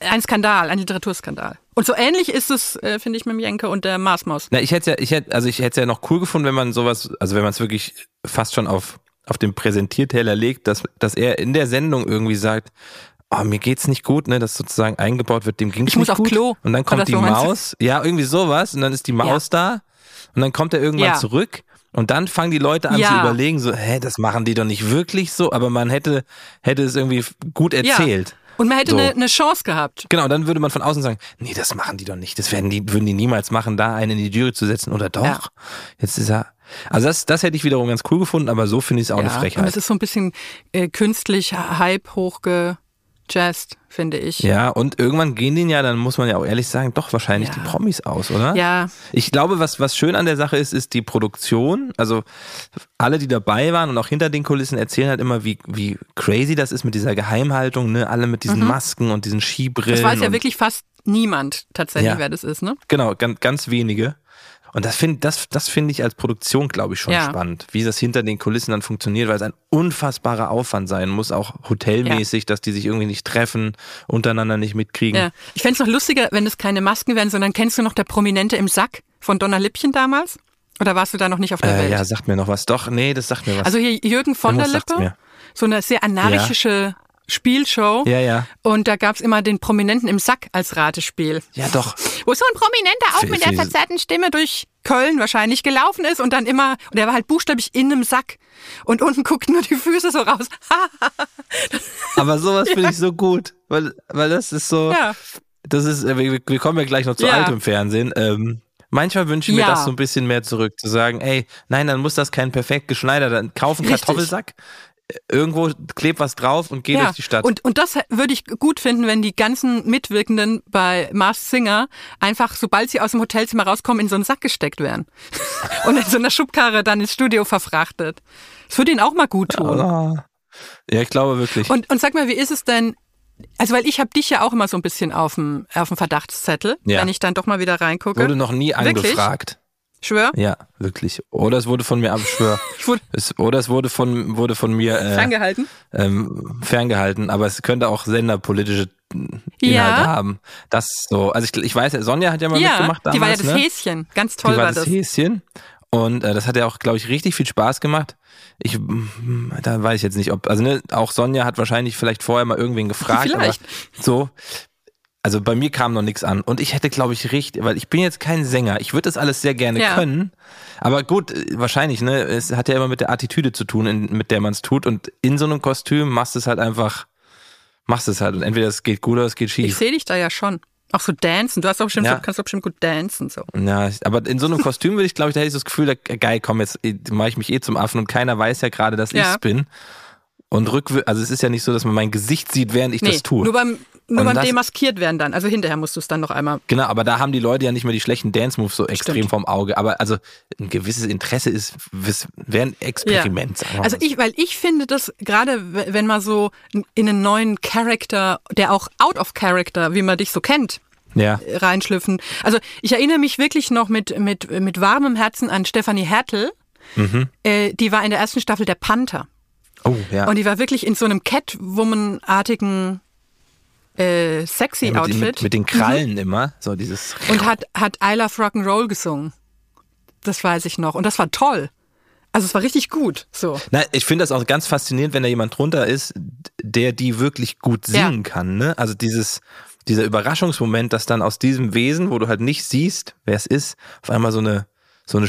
ein Skandal, ein Literaturskandal. Und so ähnlich ist es, äh, finde ich, mit dem Jenke und der Marsmaus. Na, ich hätte ja, ich hätte, also ich hätte es ja noch cool gefunden, wenn man sowas, also wenn man es wirklich fast schon auf, auf den Präsentierteller legt, dass, dass er in der Sendung irgendwie sagt, oh, mir geht's nicht gut, ne, dass sozusagen eingebaut wird, dem ging's Ich nicht muss auf gut. Klo. Und dann kommt die so? Maus, ja, irgendwie sowas, und dann ist die Maus da, und dann kommt er irgendwann Ja. zurück. Und dann fangen die Leute an Ja. zu überlegen, so, hä, das machen die doch nicht wirklich so, aber man hätte, hätte es irgendwie gut erzählt. Ja. Und man hätte So. eine, eine Chance gehabt. Genau, dann würde man von außen sagen, nee, das machen die doch nicht. Das werden die, würden die niemals machen, da einen in die Jury zu setzen. Oder doch? Ja. Jetzt ist er. Also das, das hätte ich wiederum ganz cool gefunden, aber so finde ich es auch eine Und es Frechheit. ist so ein bisschen äh, künstlich Hype hochgejazzt, finde ich. Ja, und irgendwann gehen den ja, dann muss man ja auch ehrlich sagen, doch wahrscheinlich Ja. die Promis aus, oder? Ja. Ich glaube, was, was schön an der Sache ist, ist die Produktion. Also alle, die dabei waren und auch hinter den Kulissen erzählen halt immer, wie, wie crazy das ist mit dieser Geheimhaltung, ne? Alle mit diesen Masken und diesen Skibrillen. Mhm. Das weiß ja wirklich fast niemand tatsächlich, Ja. wer das ist, ne? Genau, ganz, ganz wenige. Und das finde das, das finde ich als Produktion, glaube ich, schon Ja. spannend, wie das hinter den Kulissen dann funktioniert, weil es ein unfassbarer Aufwand sein muss, auch hotelmäßig, dass die sich irgendwie nicht treffen, untereinander nicht mitkriegen. Ja. Ich fände es noch lustiger, wenn es keine Masken wären, sondern kennst du noch der Prominente im Sack von Donna Lippchen damals? Oder warst du da noch nicht auf der Äh, Welt? ja, sagt mir noch was. Doch, nee, das sagt mir was. Also hier Jürgen von der Lippe, so eine sehr anarchische Spielshow. Ja, ja. Und da gab's immer den Prominenten im Sack als Ratespiel. ja, doch. Wo so ein Prominenter auch mit der verzerrten Stimme durch Köln wahrscheinlich gelaufen ist und dann immer, und er war halt buchstäblich in einem Sack. Und unten guckten nur die Füße so raus. Aber sowas finde ich so gut, weil, weil das ist so, ja. das ist, äh, wir, wir kommen ja gleich noch zu Ja. altem Fernsehen. Ähm, manchmal wünsche ich mir Ja. das so ein bisschen mehr zurück, zu sagen, ey, nein, dann muss das kein perfekt geschneiderter, kauf einen Richtig. Kartoffelsack, irgendwo klebt was drauf und geh ja. durch die Stadt. Und, und das würde ich gut finden, wenn die ganzen Mitwirkenden bei Mars Singer einfach, sobald sie aus dem Hotelzimmer rauskommen, in so einen Sack gesteckt werden. und in so einer Schubkarre dann ins Studio verfrachtet. Das würde ihnen auch mal gut tun. Ah. Ja, ich glaube wirklich. Und, und sag mal, wie ist es denn? Also, weil ich habe dich ja auch immer so ein bisschen auf dem, auf dem Verdachtszettel, Ja. wenn ich dann doch mal wieder reingucke. wurde noch nie Wirklich? Schwör? Ja, wirklich. Oder es wurde von mir abschwör. Es, oder es wurde von, wurde von mir äh, ferngehalten. ähm, ferngehalten, aber es könnte auch senderpolitische Inhalte Ja. haben. Das so. Also ich, ich weiß, Sonja hat ja mal Ja, mitgemacht damals. die war ja das ne? Häschen. Ganz toll die war, war das, das. Häschen. Und äh, das hat ja auch, glaube ich, richtig viel Spaß gemacht. Ich, da weiß ich jetzt nicht, ob, also ne, auch Sonja hat wahrscheinlich vielleicht vorher mal irgendwen gefragt. Vielleicht. Aber so. Also bei mir kam noch nichts an. Und ich hätte, glaube ich, richtig, weil ich bin jetzt kein Sänger. Ich würde das alles sehr gerne Ja. können. Aber gut, äh, wahrscheinlich, ne? Es hat ja immer mit der Attitüde zu tun, in, mit der man es tut. Und in so einem Kostüm machst du es halt einfach, machst es halt. Und entweder es geht gut oder es geht Ich schief. sehe dich da ja schon. Auch so dancen. Du hast auch bestimmt, Ja. kannst auch bestimmt gut dancen. So. Ja, ich- aber in so einem Kostüm würde ich, glaube ich, da hätte ich so das Gefühl, da, geil, komm, jetzt mache ich mich eh zum Affen und keiner weiß ja gerade, dass Ja. ich's bin. Und rückwür also es ist ja nicht so, dass man mein Gesicht sieht, während ich Nee, das tue. nur beim, nur beim Demaskiert werden dann. Also hinterher musst du es dann noch einmal. Genau, aber da haben die Leute ja nicht mehr die schlechten Dance-Moves so extrem Stimmt. vom Auge. Aber also ein gewisses Interesse ist, wäre ein Experiment. wir Also ich, weil ich finde das gerade, wenn man so in einen neuen Charakter, der auch out of character, wie man dich so kennt, ja, reinschlüpfen. Also ich erinnere mich wirklich noch mit, mit, mit warmem Herzen an Stefanie Hertel. Mhm. Äh, die war in der ersten Staffel der Panther. oh ja. Und die war wirklich in so einem Catwoman-artigen äh, sexy Ja, mit, Outfit. mit, mit den Krallen immer, so dieses. und hat, hat I Love Rock'n'Roll gesungen. Das weiß ich noch. Und das war toll. Also es war richtig gut. So. Na, ich finde das auch ganz faszinierend, wenn da jemand drunter ist, der die wirklich gut Ja. singen kann. Ne? Also dieses, dieser Überraschungsmoment, dass dann aus diesem Wesen, wo du halt nicht siehst, wer es ist, auf einmal so eine so eine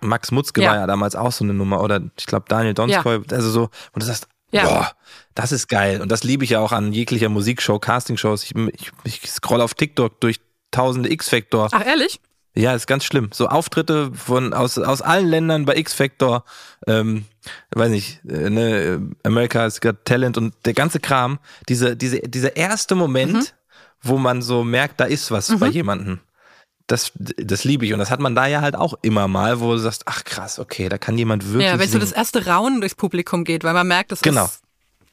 Max Mutzke Ja. war ja damals auch so eine Nummer oder ich glaube Daniel Donskoy, also so und du sagst, Ja. boah, das ist geil und das liebe ich ja auch an jeglicher Musikshow, Castingshows. Ich, ich, ich scroll auf TikTok durch tausende X-Factor. Ach, ehrlich? Ja, ist ganz schlimm. So Auftritte von aus, aus allen Ländern bei X-Factor, ähm, weiß nicht, äh, ne, America's Got Talent und der ganze Kram, diese, diese, dieser erste Moment, Mhm. wo man so merkt, da ist was bei jemandem. Das, das liebe ich. Und das hat man da ja halt auch immer mal, wo du sagst, ach krass, okay, da kann jemand wirklich. Ja, wenn so das erste Raunen durchs Publikum geht, weil man merkt, das Genau. ist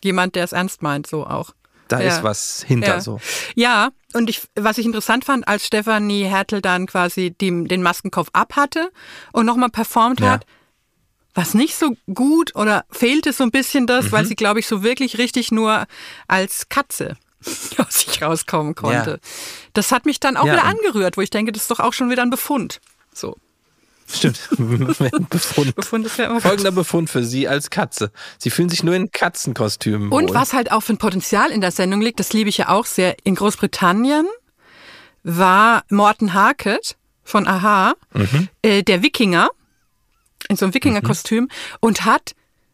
jemand, der es ernst meint, so auch. da ja. ist was hinter Ja. so. Ja, und ich, was ich interessant fand, als Stefanie Hertel dann quasi die, den Maskenkopf ab hatte und nochmal performt Ja. hat, was nicht so gut oder fehlte so ein bisschen das, Mhm. weil sie, glaube ich, so wirklich richtig nur als Katze aus sich rauskommen konnte. Ja. Das hat mich dann auch Ja, wieder angerührt, wo ich denke, das ist doch auch schon wieder ein Befund. So, Stimmt. Befund. Befund ist ja immer. Folgender Befund für Sie als Katze. Sie fühlen sich nur in Katzenkostümen Und wohl. was halt auch für ein Potenzial in der Sendung liegt, das liebe ich ja auch sehr. In Großbritannien war Morten Harket von Aha, äh, der Wikinger, in so einem Wikinger-Kostüm und hat,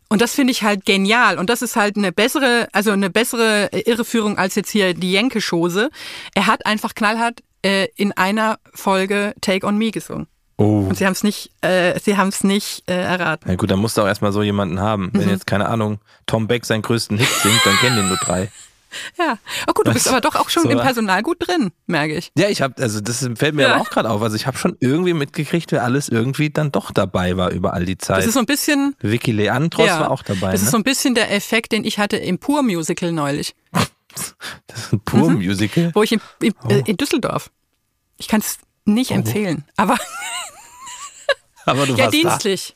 und das finde ich halt genial, und das ist halt eine bessere, also eine bessere Irreführung als jetzt hier die Jenke-Schose. Er hat einfach knallhart äh, in einer Folge Take on Me gesungen. Oh. Und sie haben es nicht, äh, sie haben es nicht äh, erraten. Na gut, dann musst du auch erstmal so jemanden haben. Mhm. Wenn jetzt, keine Ahnung, Tom Beck seinen größten Hit singt, dann kennen den nur drei. Ja. Oh gut, du bist aber doch auch schon So, im? Personal gut drin, merke ich. Ja, ich habe, also das fällt mir Ja. aber auch gerade auf. Also ich habe schon irgendwie mitgekriegt, wer alles irgendwie dann doch dabei war über all die Zeit. Das ist so ein bisschen, Vicky Leandros war auch dabei. Das ne? ist so ein bisschen der Effekt, den ich hatte im Pur-Musical neulich, das ist ein pur Musical. wo ich in, in, Oh. äh, in Düsseldorf. Ich kann es nicht empfehlen, aber Aber du ja, warst dienstlich.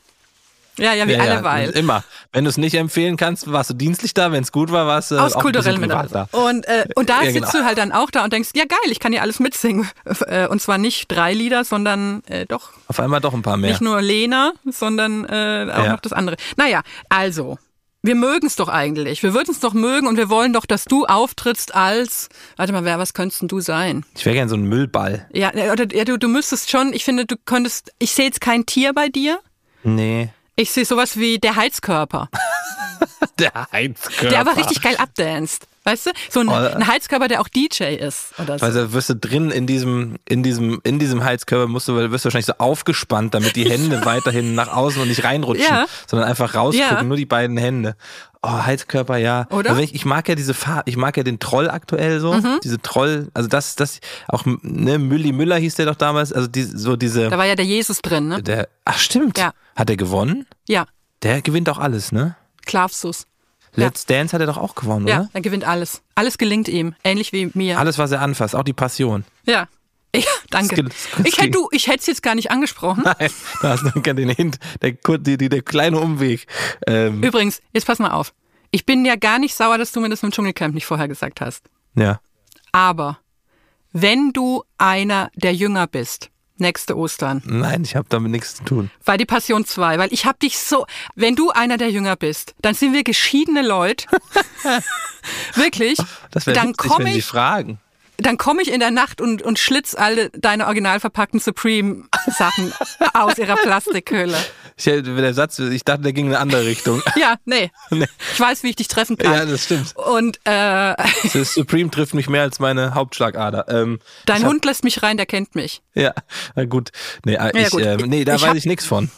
Ja, ja, wie. Ja, alle Weil. Ja, immer. Wenn du es nicht empfehlen kannst, warst du dienstlich da. Wenn es gut war, warst du Aus kulturellem da. Und, äh, und da Ja, sitzt genau. du halt dann auch da und denkst, ja geil, ich kann hier alles mitsingen. Äh, Und zwar nicht drei Lieder, sondern äh, doch Auf einmal doch ein paar mehr. nicht nur Lena, sondern äh, auch noch das andere. Naja, also, wir mögen es doch eigentlich. Wir würden es doch mögen und wir wollen doch, dass du auftrittst als, warte mal, wer, was könntest denn du sein? Ich wäre gern so ein Müllball. Ja, oder ja, du, du müsstest schon, ich finde, du könntest, ich sehe jetzt kein Tier bei dir. Nee. Ich sehe sowas wie der Heizkörper, Der Heizkörper. der aber richtig geil abdanced. Weißt du? So ein, Oh, ein Heizkörper, der auch DJ ist oder so. Also wirst du drin in diesem, in diesem, in diesem Heizkörper musst du, wirst du wahrscheinlich so aufgespannt, damit die Hände weiterhin nach außen und nicht reinrutschen, Ja. sondern einfach rausgucken, Ja. nur die beiden Hände. Oh, Heizkörper, ja. Oder? Also ich, ich mag ja diese Farbe, ich mag ja den Troll aktuell so, Mhm. diese Troll, also das, das, auch, ne, Mülli Müller hieß der doch damals, also die, so diese, Da war ja der Jesus drin, ne? der, ach stimmt. Ja. Hat er gewonnen? Ja, Der gewinnt auch alles, ne? Klavsus. Let's Dance hat er doch auch gewonnen, Ja, oder? er gewinnt alles. Alles gelingt ihm, ähnlich wie mir. Alles, was er anfasst, auch die Passion. Ja. Ja, danke. Ich hätte du, ich hätte es jetzt gar nicht angesprochen. Nein, da hast du den Hint, der, die, die, der kleine Umweg. Ähm, Übrigens, jetzt pass mal auf. Ich bin ja gar nicht sauer, dass du mir das im Dschungelcamp nicht vorher gesagt hast. ja. Aber wenn du einer der Jünger bist, nächste Ostern, Nein, ich habe damit nichts zu tun. weil die Passion 2, weil ich hab dich so, wenn du einer der Jünger bist, dann sind wir geschiedene Leute. Wirklich. Das wäre dann komme ich, fragen. Dann komme ich in der Nacht und, und schlitz alle deine original verpackten Supreme-Sachen aus ihrer Plastikhülle. Ich, der Satz, ich dachte, der ging in eine andere Richtung. Ja, nee. Nee. Ich weiß, wie ich dich treffen kann. ja, das stimmt. Und äh, Das Supreme trifft mich mehr als meine Hauptschlagader. Ähm, dein hab- Hund lässt mich rein, der kennt mich. Ja, na gut. Nee, äh, Ja, ich, gut. ähm, nee da Ich weiß hab- ich nichts von.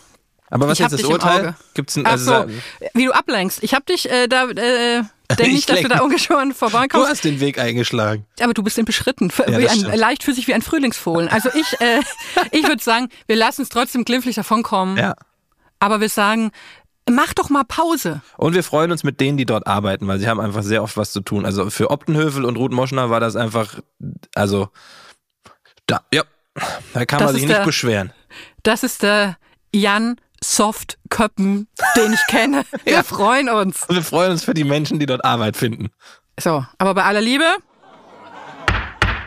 Aber was ist das Urteil? Gibt's ein, Ach also so, sa- wie du ablenkst. Ich hab dich äh, da, äh, denk Ich nicht, dass du da ungeschoren du vorbeikommst. hast den Weg eingeschlagen. Aber du bist ihn beschritten, Ja, ein, leicht für sich wie ein Frühlingsfohlen. Also ich, äh, ich würde sagen, wir lassen es trotzdem glimpflich davonkommen. Ja. Aber wir sagen, mach doch mal Pause. Und wir freuen uns mit denen, die dort arbeiten, weil sie haben einfach sehr oft was zu tun. Also für Optenhövel und Ruth Moschner war das einfach, also, da, ja, da kann Das man sich nicht beschweren. Das ist der Jan Softköppen, den ich kenne. Wir Ja. freuen uns. Und wir freuen uns für die Menschen, die dort Arbeit finden. So, aber bei aller Liebe,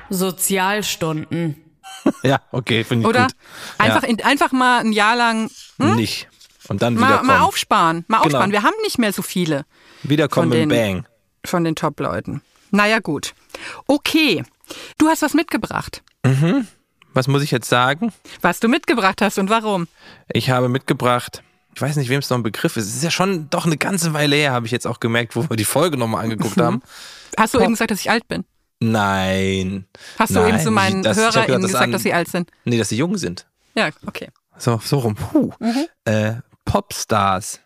Sozialstunden. Ja, okay, finde ich oder? gut. Einfach, ja, in, einfach mal ein Jahr lang nicht. Und dann mal, wiederkommen. mal aufsparen. Mal Genau. aufsparen. Wir haben nicht mehr so viele Wiederkommen den- Bang. von den Top-Leuten. Naja, gut. Okay, Du hast was mitgebracht. Was muss ich jetzt sagen? Was du mitgebracht hast und warum? Ich habe mitgebracht, ich weiß nicht, wem es noch ein Begriff ist. Es ist ja schon doch eine ganze Weile her, habe ich jetzt auch gemerkt, wo wir die Folge nochmal angeguckt haben. Hast du Pop- eben gesagt, dass ich alt bin? Nein. Hast du Nein, eben zu meinen das- HörerInnen das gesagt, an- dass sie alt sind? Nee, dass sie jung sind. Ja, okay. So, so rum. Puh. Äh, Popstars.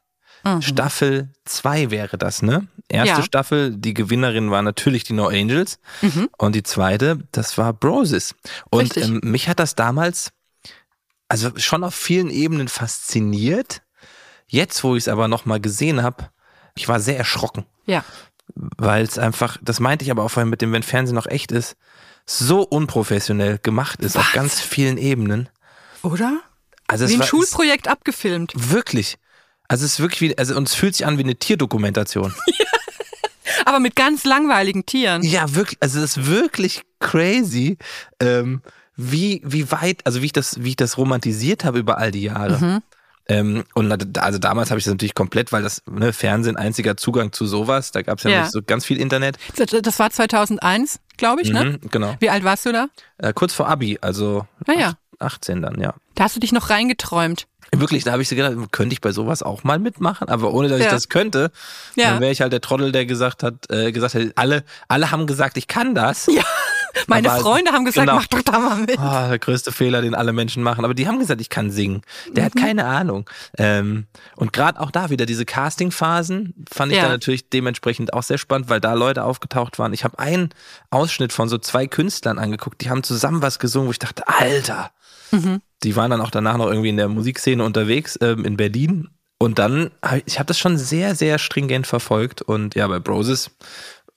Mhm. Staffel 2 wäre das, ne? Erste Ja. Staffel, die Gewinnerin war natürlich die No Angels. Mhm. Und die zweite, das war Broses. Und ähm, mich hat das damals, also schon auf vielen Ebenen fasziniert. Jetzt, wo ich es aber nochmal gesehen habe, ich war sehr erschrocken. Ja. Weil es einfach, das meinte ich aber auch vorhin mit dem, wenn Fernsehen noch echt ist, so unprofessionell gemacht ist auf Was? ganz vielen Ebenen. Oder? Also es Wie ein war, Schulprojekt abgefilmt. Wirklich. Also es ist wirklich wie, also und es fühlt sich an wie eine Tierdokumentation. Aber mit ganz langweiligen Tieren. Ja, wirklich, also es ist wirklich crazy, ähm, wie, wie weit, also wie ich das, wie ich das romantisiert habe über all die Jahre. Mhm. Ähm, und also damals habe ich das natürlich komplett, weil das ne, Fernsehen einziger Zugang zu sowas, da gab es ja, Ja. nicht so ganz viel Internet. Das, war 2001, glaube ich, ne? Mhm, genau. Wie alt warst du da? Äh, kurz vor Abi, also Ah ja. ach- 18 dann, ja. Da hast du dich noch reingeträumt. Wirklich, da habe ich so gedacht, könnte ich bei sowas auch mal mitmachen, aber ohne dass ich Ja. das könnte, Ja. dann wäre ich halt der Trottel, der gesagt hat, äh, gesagt hat, alle, alle haben gesagt, ich kann das. Ja. Meine Aber- Freunde haben gesagt, genau. mach doch da mal mit. Ah, der größte Fehler, den alle Menschen machen. Aber die haben gesagt, ich kann singen. Der Mhm. hat keine Ahnung. Ähm, und gerade auch da wieder diese Castingphasen fand ich Ja. dann natürlich dementsprechend auch sehr spannend, weil da Leute aufgetaucht waren. Ich habe einen Ausschnitt von so zwei Künstlern angeguckt, die haben zusammen was gesungen, wo ich dachte, Alter. Mhm. Die waren dann auch danach noch irgendwie in der Musikszene unterwegs ähm, in Berlin. Und dann, ich habe das schon sehr, sehr stringent verfolgt. Und ja, bei Broses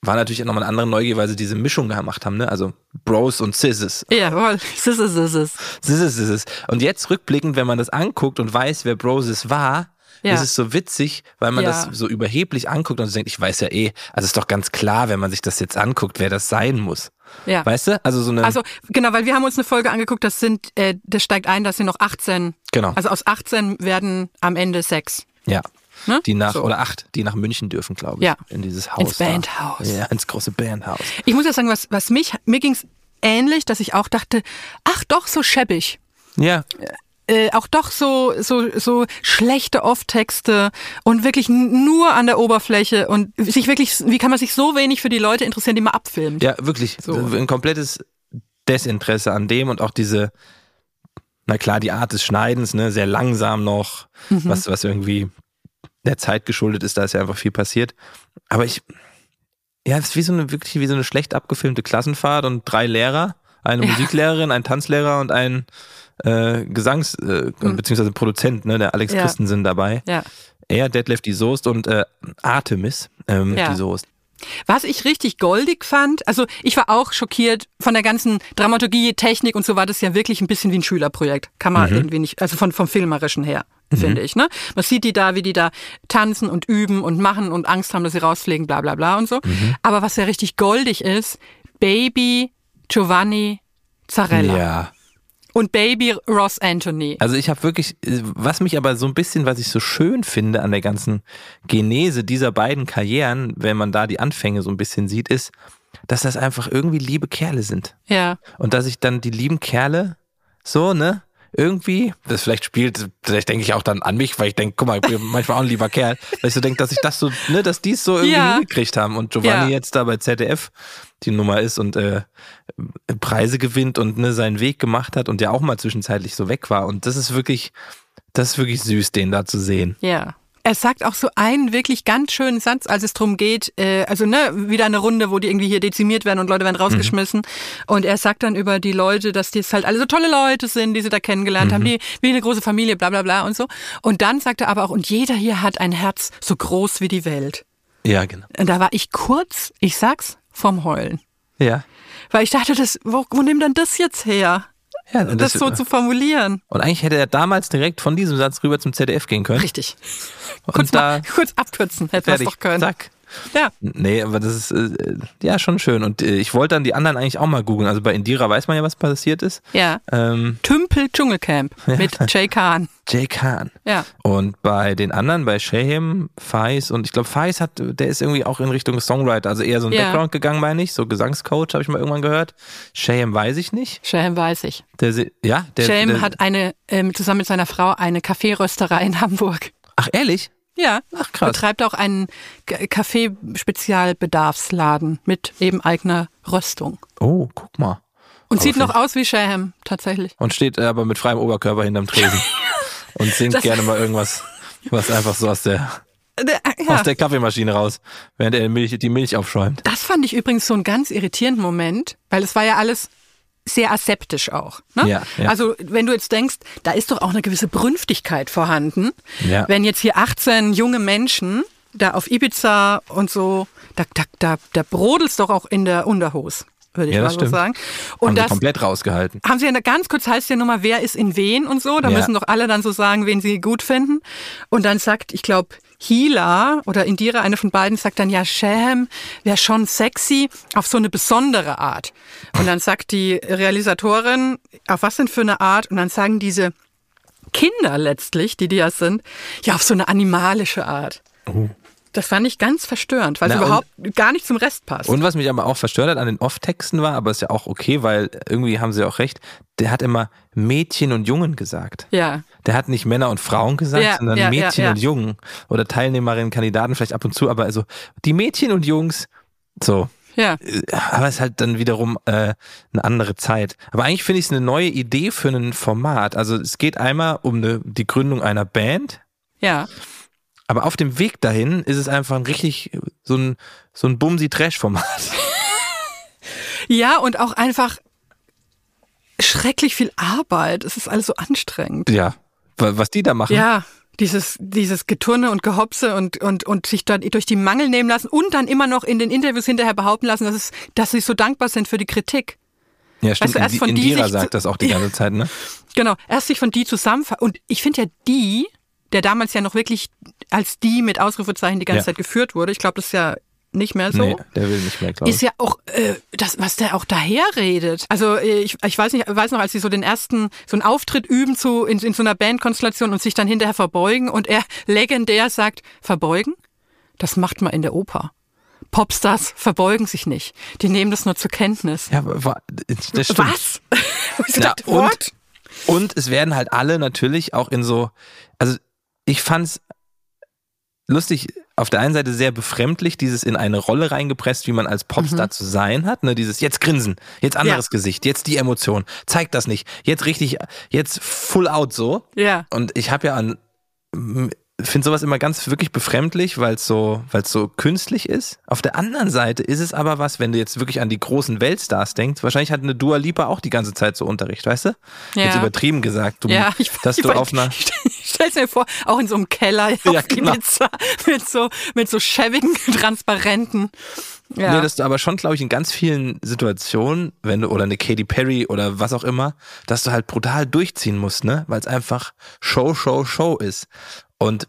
war natürlich nochmal eine andere Neugier, weil sie diese Mischung gemacht haben, ne? Also Bros und Sisses. Jawohl, sis is, sis is. Das ist es, das ist es. Und jetzt rückblickend, wenn man das anguckt und weiß, wer Broses war, Ja. ist es so witzig, weil man Ja. das so überheblich anguckt und denkt, ich weiß ja eh, also ist doch ganz klar, wenn man sich das jetzt anguckt, wer das sein muss. Ja. Weißt du? Also so eine. Also genau, weil wir haben uns eine Folge angeguckt, das sind, äh, das steigt ein, dass sind noch 18. Genau. Also aus 18 werden am Ende sechs. ja. Ne? Die nach, So. oder acht, die nach München dürfen, glaube ich. Ja. In dieses Haus. Ins da. Bandhaus. Ja, ins große Bandhaus. Ich muss ja sagen, was, was mich, mir ging's ähnlich, dass ich auch dachte, ach doch, so schäbig. Ja. Äh, auch doch so, so, so schlechte Off-Texte und wirklich nur an der Oberfläche und sich wirklich, wie kann man sich so wenig für die Leute interessieren, die man abfilmt? Ja, wirklich. So. Ein komplettes Desinteresse an dem und auch diese, na klar, die Art des Schneidens, ne, sehr langsam noch, Mhm. was, was irgendwie der Zeit geschuldet ist, da ist ja einfach viel passiert. Aber ich, ja, es ist wie so eine, wirklich wie so eine schlecht abgefilmte Klassenfahrt und drei Lehrer, eine Musiklehrerin, ein Tanzlehrer und ein äh, Gesangs- äh, beziehungsweise Produzent, ne, der Alex Mhm. Ja. Christensen dabei. Ja. Er, Detlef die Soest und äh, Artemis ähm, Ja. die Soest. Was ich richtig goldig fand, also ich war auch schockiert von der ganzen Dramaturgie, Technik und so war das ja wirklich ein bisschen wie ein Schülerprojekt. Kann man irgendwie nicht, also von, vom Filmerischen her, finde ich. Ne? Man sieht die da, wie die da tanzen und üben und machen und Angst haben, dass sie rausfliegen, bla bla bla und so. Aber was ja richtig goldig ist, Baby Giovanni Zarella Ja. Und Baby Ross Anthony. Also ich habe wirklich, äh, was mich aber so ein bisschen, was ich so schön finde an der ganzen Genese dieser beiden Karrieren, wenn man da die Anfänge so ein bisschen sieht, ist, dass das einfach irgendwie liebe Kerle sind. Ja. Und dass ich dann die lieben Kerle so, ne, irgendwie, das vielleicht spielt, vielleicht denke ich auch dann an mich, weil ich denke, guck mal, ich bin manchmal auch ein lieber Kerl, weil ich so denke, dass ich das so, ne, dass die es so irgendwie Ja. hingekriegt haben und Giovanni Ja. jetzt da bei ZDF die Nummer ist und äh, Preise gewinnt und ne, seinen Weg gemacht hat und ja auch mal zwischenzeitlich so weg war. Und das ist wirklich, das ist wirklich süß, den da zu sehen. Ja. Er sagt auch so einen wirklich ganz schönen Satz, als es drum geht, äh, also ne, wieder eine Runde, wo die irgendwie hier dezimiert werden und Leute werden rausgeschmissen. Und er sagt dann über die Leute, dass die jetzt halt alle so tolle Leute sind, die sie da kennengelernt haben, die wie eine große Familie, bla bla bla und so. Und dann sagt er aber auch, und jeder hier hat ein Herz so groß wie die Welt. Ja, genau. Und da war ich kurz, ich sag's, vom Heulen. Ja. Weil ich dachte, das, wo, wo nimmt denn das jetzt her? Ja und Das, so zu formulieren. und eigentlich hätte er damals direkt von diesem Satz rüber zum ZDF gehen können. Richtig. Und Kurz, da mal, kurz abkürzen, hätte man fertig. doch können. Zack. Ja. Nee, aber das ist äh, ja schon schön. Und äh, ich wollte dann die anderen eigentlich auch mal googeln. Also bei Indira weiß man ja, was passiert ist. Ja. Ähm, Tümp Kumpel Dschungelcamp mit Jay Khan. Jay Khan. Ja. Und bei den anderen, bei Shahim, Faiz und ich glaube, Faiz hat, der ist irgendwie auch in Richtung Songwriter, also eher so ein Ja. Background gegangen, meine ich, so Gesangscoach habe ich mal irgendwann gehört. Shahim weiß ich nicht. Shaham weiß ich. Der, ja, der, Shaham der, hat eine, ähm, zusammen mit seiner Frau eine Kaffeerösterei in Hamburg. Ach, ehrlich? Ja, Ach, krass. betreibt auch einen Kaffee-Spezialbedarfsladen mit eben eigener Röstung. Oh, guck mal. Und Aber sieht noch aus wie Shaham, tatsächlich. Und steht äh, aber mit freiem Oberkörper hinterm Tresen. und singt Das- gerne mal irgendwas, was einfach so aus der, Äh, Ja, aus der Kaffeemaschine raus, während er Milch, die Milch aufschäumt. das fand ich übrigens so einen ganz irritierenden Moment, weil es war ja alles sehr aseptisch auch. Ne? Ja, ja. Also wenn du jetzt denkst, da ist doch auch eine gewisse Brünftigkeit vorhanden. Ja. Wenn jetzt hier 18 junge Menschen da auf Ibiza und so, da, da, da, da brodelt's doch auch in der Unterhose, würde ich Ja, mal so sagen. Haben Und sie das komplett rausgehalten. haben sie ja ganz kurz heißt ja nochmal, wer ist in wen und so. Da Ja. müssen doch alle dann so sagen, wen sie gut finden. Und dann sagt, ich glaube, Hila oder Indira, eine von beiden, sagt dann, ja, Sham wäre schon sexy auf so eine besondere Art. Und dann sagt die Realisatorin, auf was denn für eine Art? Und dann sagen diese Kinder letztlich, die die ja sind, ja, auf so eine animalische Art. Das fand ich ganz verstörend, weil es überhaupt gar nicht zum Rest passt. Und was mich aber auch verstört hat an den Off-Texten war, aber ist ja auch okay, weil irgendwie haben sie auch recht, der hat immer Mädchen und Jungen gesagt. ja. Der hat nicht Männer und Frauen gesagt, Ja, sondern ja, Mädchen ja, und Jungen. Oder Teilnehmerinnen, Kandidaten vielleicht ab und zu, aber also die Mädchen und Jungs, so. Ja. Aber es ist halt dann wiederum äh, eine andere Zeit. Aber eigentlich finde ich es eine neue Idee für ein Format. Also es geht einmal um eine, die Gründung einer Band, Ja. Aber auf dem Weg dahin ist es einfach ein richtig so ein, so ein Bumsi-Trash-Format. Ja, und auch einfach schrecklich viel Arbeit. Es ist alles so anstrengend. Ja, wa- was die da machen. Ja, dieses, dieses Geturne und Gehopse und, und, und sich da durch die Mangel nehmen lassen und dann immer noch in den Interviews hinterher behaupten lassen, dass, es, dass sie so dankbar sind für die Kritik. Ja, stimmt. Weißt du, erst von die Indira zu- sagt das auch die ganze Zeit, ne? Genau, erst sich von die zusammenfassen. Und ich finde ja die, der damals ja noch wirklich als die mit Ausrufezeichen die ganze Ja. Zeit geführt wurde, ich glaube, das ist ja nicht mehr so. Nee, der will nicht mehr, glaube ich. ist ja auch äh, das, was der auch daher redet. Also äh, ich, ich weiß nicht, weiß noch, als sie so den ersten so einen Auftritt üben zu in, in so einer Bandkonstellation und sich dann hinterher verbeugen und er legendär sagt, verbeugen, das macht man in der Oper. Popstars verbeugen sich nicht. Die nehmen das nur zur Kenntnis. Ja, das stimmt. Was? ich Ja, dachte, und, und es werden halt alle natürlich auch in so, also ich fand's lustig, auf der einen Seite sehr befremdlich, dieses in eine Rolle reingepresst, wie man als Popstar zu sein hat, ne, dieses jetzt grinsen, jetzt anderes Mhm. Ja. Gesicht, jetzt die Emotion, zeigt das nicht, jetzt richtig, jetzt full out so. Ja. Und ich habe ja an, finde sowas immer ganz wirklich befremdlich, weil es so, weil es so künstlich ist. Auf der anderen Seite ist es aber was, wenn du jetzt wirklich an die großen Weltstars denkst, wahrscheinlich hat eine Dua Lipa auch die ganze Zeit so Unterricht, weißt du? Ja. Jetzt übertrieben gesagt, du, Ja, ich, dass ich, du auf einer, ich, ich stell's mir vor, auch in so einem Keller Ja, auf genau. Ibiza mit so mit so schäbigen Transparenten. Ja. nee, dass du aber schon, glaube ich, in ganz vielen Situationen, wenn du, oder eine Katy Perry oder was auch immer, dass du halt brutal durchziehen musst, ne? Weil es einfach Show, Show, Show ist. Und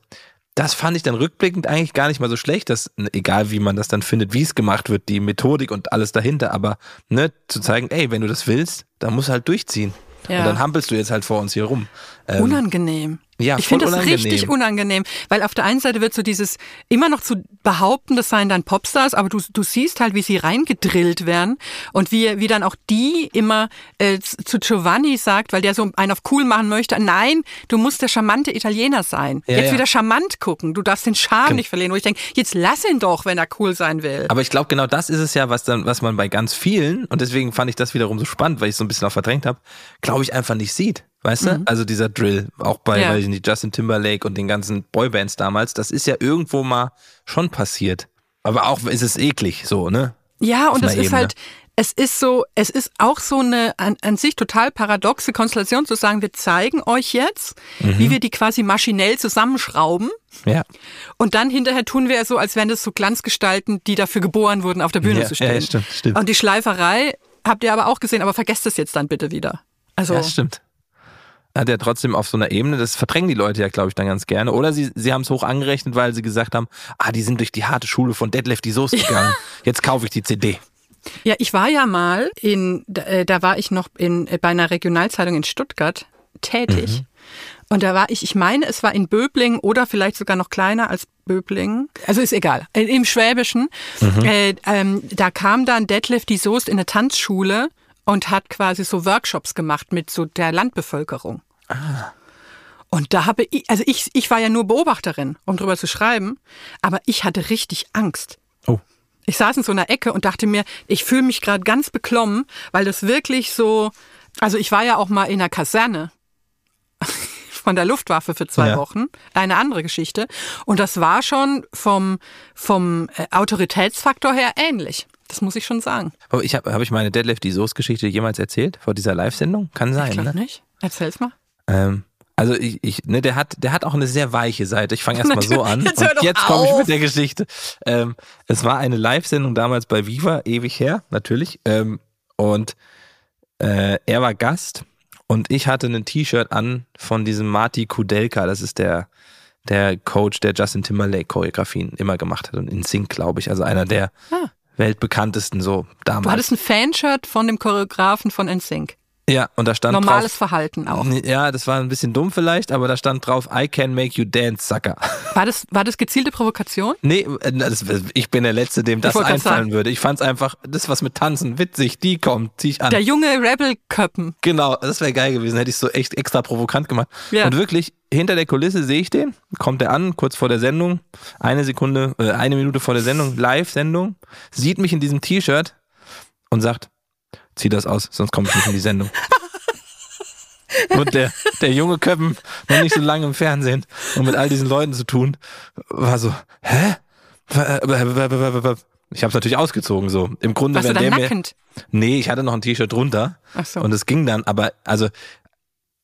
das fand ich dann rückblickend eigentlich gar nicht mal so schlecht, dass, egal wie man das dann findet, wie es gemacht wird, die Methodik und alles dahinter, aber ne, zu zeigen, ey, wenn du das willst, dann musst du halt durchziehen. Ja. Und dann hampelst du jetzt halt vor uns hier rum. Ähm, unangenehm. Ja, ich finde das richtig unangenehm, weil auf der einen Seite wird so dieses immer noch zu behaupten, das seien dann Popstars, aber du, du siehst halt, wie sie reingedrillt werden und wie, wie dann auch die immer äh, zu Giovanni sagt, weil der so einen auf cool machen möchte, nein, du musst der charmante Italiener sein. Ja, jetzt ja. wieder charmant gucken, du darfst den Charme Gen- nicht verlieren, wo ich denke, jetzt lass ihn doch, wenn er cool sein will. Aber ich glaube, genau das ist es ja, was dann, was man bei ganz vielen, und deswegen fand ich das wiederum so spannend, weil ich es so ein bisschen auch verdrängt habe, glaube ich, einfach nicht sieht. Weißt du? Also dieser Drill, auch bei, Ja. weiß ich nicht, Justin Timberlake und den ganzen Boybands damals, das ist ja irgendwo mal schon passiert. Aber auch ist es eklig, so, ne? Ja, Auf und es ist halt, es ist so, es ist auch so eine an, an sich total paradoxe Konstellation zu sagen, wir zeigen euch jetzt, Mhm. wie wir die quasi maschinell zusammenschrauben. Ja. Und dann hinterher tun wir es so, als wären das so Glanzgestalten, die dafür geboren wurden, auf der Bühne Ja, zu stehen. ja, stimmt, stimmt. Und die Schleiferei habt ihr aber auch gesehen, aber vergesst es jetzt dann bitte wieder. Also, Ja, das stimmt. Hat ja trotzdem auf so einer Ebene, das verdrängen die Leute ja, glaube ich, dann ganz gerne. Oder sie, sie haben es hoch angerechnet, weil sie gesagt haben, ah, die sind durch die harte Schule von Deadlift die Soße gegangen. Jetzt kaufe ich die CD. Ja, ich war ja mal in, da, äh, da war ich noch in, äh, bei einer Regionalzeitung in Stuttgart tätig. Mhm. Und da war ich, ich meine, es war in Böblingen oder vielleicht sogar noch kleiner als Böblingen. Also ist egal. Äh, Im Schwäbischen. Mhm. Äh, ähm, da kam dann Detlef die Soest in eine Tanzschule und hat quasi so Workshops gemacht mit so der Landbevölkerung. Und da habe ich, also ich, ich war ja nur Beobachterin, um drüber zu schreiben, aber ich hatte richtig Angst. Oh. Ich saß in so einer Ecke und dachte mir, ich fühle mich gerade ganz beklommen, weil das wirklich so, also ich war ja auch mal in einer Kaserne von der Luftwaffe für zwei Ja. Wochen, eine andere Geschichte. Und das war schon vom, vom äh, Autoritätsfaktor her ähnlich. Das muss ich schon sagen. Aber ich habe hab ich meine Deadlift die Soße-Geschichte jemals erzählt vor dieser Live-Sendung? Kann sein, Ich glaube ne? nicht. Erzähl's mal. Ähm, also ich, ich ne, der hat, der hat auch eine sehr weiche Seite. Ich fange erst mal so an. Jetzt und jetzt komme ich mit der Geschichte. Ähm, es war eine Live-Sendung damals bei Viva, ewig her, natürlich. Ähm, und äh, er war Gast und ich hatte ein T-Shirt an von diesem Marty Kudelka. Das ist der, der Coach, der Justin Timberlake Choreografien immer gemacht hat und in Sync, glaube ich. Also einer der Ah. Weltbekanntesten so damals. Du hattest ein Fanshirt von dem Choreografen von NSYNC. Ja, und da stand Normales drauf, Verhalten auch. Ja, das war ein bisschen dumm vielleicht, aber da stand drauf, I can make you dance, Sucker. War das, war das gezielte Provokation? Nee, äh, das, ich bin der Letzte, dem das einfallen sagen. würde. Ich fand's einfach, das was mit Tanzen, witzig, die kommt, zieh ich an. Der junge Rebel-Köppen. Genau, das wäre geil gewesen, hätte ich so echt extra provokant gemacht. Ja. Und wirklich, hinter der Kulisse sehe ich den, kommt er an, kurz vor der Sendung, eine Sekunde, äh, eine Minute vor der Sendung, Live-Sendung, sieht mich in diesem T-Shirt und sagt, zieh das aus, sonst komme ich nicht in die Sendung. Und der, der junge Köppen, noch nicht so lange im Fernsehen und mit all diesen Leuten zu tun, war so, hä? Ich habe es natürlich ausgezogen so. Im Grunde, Warst dann der mir, nackend? Nee, ich hatte noch ein T-Shirt drunter. Ach so. Und es ging dann, aber also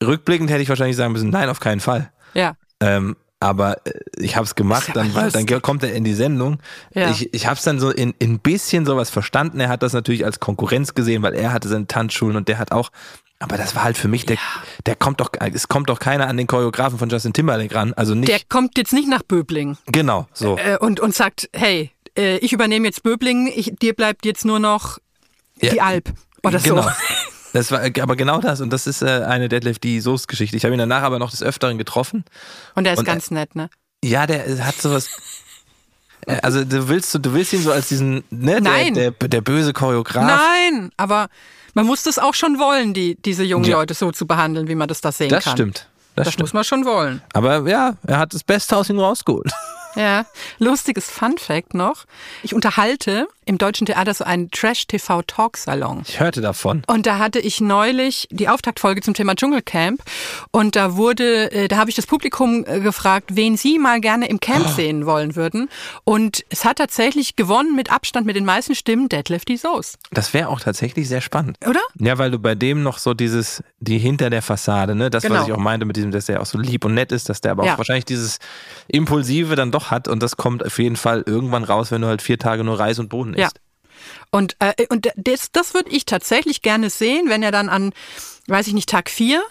rückblickend hätte ich wahrscheinlich sagen müssen, nein, auf keinen Fall. Ja. Ähm, aber äh, ich habe es gemacht, ja dann, weil, dann kommt er in die Sendung. Ja. Ich, ich habe es dann so in in ein bisschen sowas verstanden. Er hat das natürlich als Konkurrenz gesehen, weil er hatte seine Tanzschulen und der hat auch. Aber das war halt für mich, der, der kommt doch, es kommt doch keiner an den Choreografen von Justin Timberlake ran. Also nicht, Der kommt jetzt nicht nach Böbling genau, so. äh, und, und sagt, hey, äh, ich übernehme jetzt Böbling, ich, dir bleibt jetzt nur noch Ja, die Alp. Oder genau. so. Das war aber genau das und das ist äh, eine Deadlift die Soße Geschichte. Ich habe ihn danach aber noch des Öfteren getroffen. Und der ist Und, äh, ganz nett, ne? Ja, der hat sowas. Äh, Also du willst du willst ihn so als diesen ne Nein. Der, der, der böse Choreograf. Nein, aber man muss das auch schon wollen, die, diese jungen Ja. Leute so zu behandeln, wie man das da sehen Das kann. stimmt. Das, Das stimmt. muss man schon wollen. Aber ja, er hat das Beste aus ihm rausgeholt. Ja, lustiges Fun Fact noch. Ich unterhalte im Deutschen Theater so einen Trash-TV-Talk-Salon. Ich hörte davon. Und da hatte ich neulich die Auftaktfolge zum Thema Dschungelcamp und da wurde, äh, da habe ich das Publikum äh, gefragt, wen sie mal gerne im Camp Ah. sehen wollen würden. Und es hat tatsächlich gewonnen mit Abstand mit den meisten Stimmen Deadlift die Soße. Das wäre auch tatsächlich sehr spannend. Oder? Ja, weil du bei dem noch so dieses, die hinter der Fassade, ne, das, was Genau. ich auch meinte mit diesem, dass der auch so lieb und nett ist, dass der aber Ja. auch wahrscheinlich dieses Impulsive dann doch hat und das kommt auf jeden Fall irgendwann raus, wenn du halt vier Tage nur Reis und Bohnen Ja. isst. Und, äh, und das, das würde ich tatsächlich gerne sehen, wenn er dann an, weiß ich nicht, Tag vier,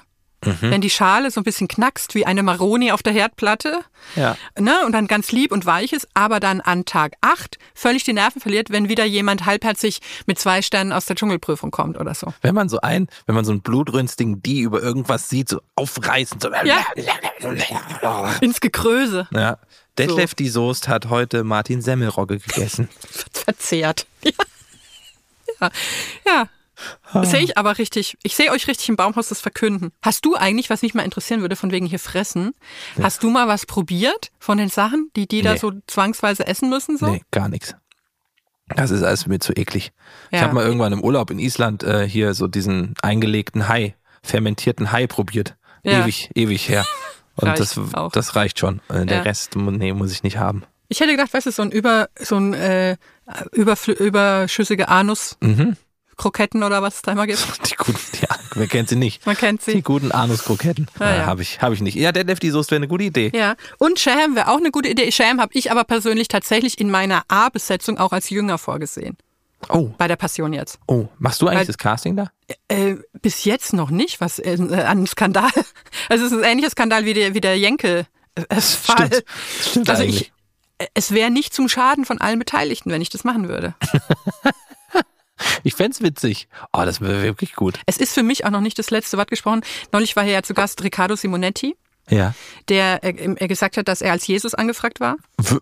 Mhm. wenn die Schale so ein bisschen knackst wie eine Maroni auf der Herdplatte, Ja. ne, und dann ganz lieb und weich ist, aber dann an Tag acht völlig die Nerven verliert, wenn wieder jemand halbherzig mit zwei Sternen aus der Dschungelprüfung kommt oder so. Wenn man so ein, wenn man so einen blutrünstigen Die über irgendwas sieht, so aufreißen, so. Ja. Ins Gekröse Ja. Detlef die Soest hat heute Martin Semmelrogge gegessen. verzehrt. Ja. Ja. ja. Sehe ich aber richtig. Ich sehe euch richtig im Baumhaus das verkünden. Hast du eigentlich, was mich mal interessieren würde, von wegen hier fressen, hast du mal was probiert von den Sachen, die die da Nee. so zwangsweise essen müssen? So? Nee, gar nichts. Das ist alles mir zu eklig. Ich Ja. habe mal irgendwann im Urlaub in Island äh, hier so diesen eingelegten Hai, fermentierten Hai probiert. Ja. Ewig, ewig her. Und Reicht das, auch. das reicht schon. Äh, Der Ja. Rest, nee, muss ich nicht haben. Ich hätte gedacht, weißt du, so ein über so ein äh, überflü- überschüssige Anus Mhm. Kroketten oder was es da immer gibt. Die guten, ja, wer kennt sie nicht? Man kennt Die sie. guten Anuskroketten. Ja, äh, ja. Habe ich, hab ich nicht. Ja, der die Soße wäre eine gute Idee. Ja, und Sham wäre auch eine gute Idee. Sham habe ich aber persönlich tatsächlich in meiner A-Besetzung auch als Jünger vorgesehen. Oh, Bei der Passion jetzt. oh. Machst du eigentlich Weil- das Casting da? Äh, bis jetzt noch nicht, was äh, an Skandal. Also es ist ein ähnlicher Skandal wie der, wie der Jenkel. äh, Fall. Stimmt. Stimmt Also eigentlich. ich, äh, es wäre nicht zum Schaden von allen Beteiligten, wenn ich das machen würde. Ich fänd's witzig. Oh, das wäre wirklich gut. Es ist für mich auch noch nicht das letzte Wort gesprochen. Neulich war hier ja zu Gast Riccardo Simonetti, Ja. der äh, gesagt hat, dass er als Jesus angefragt war.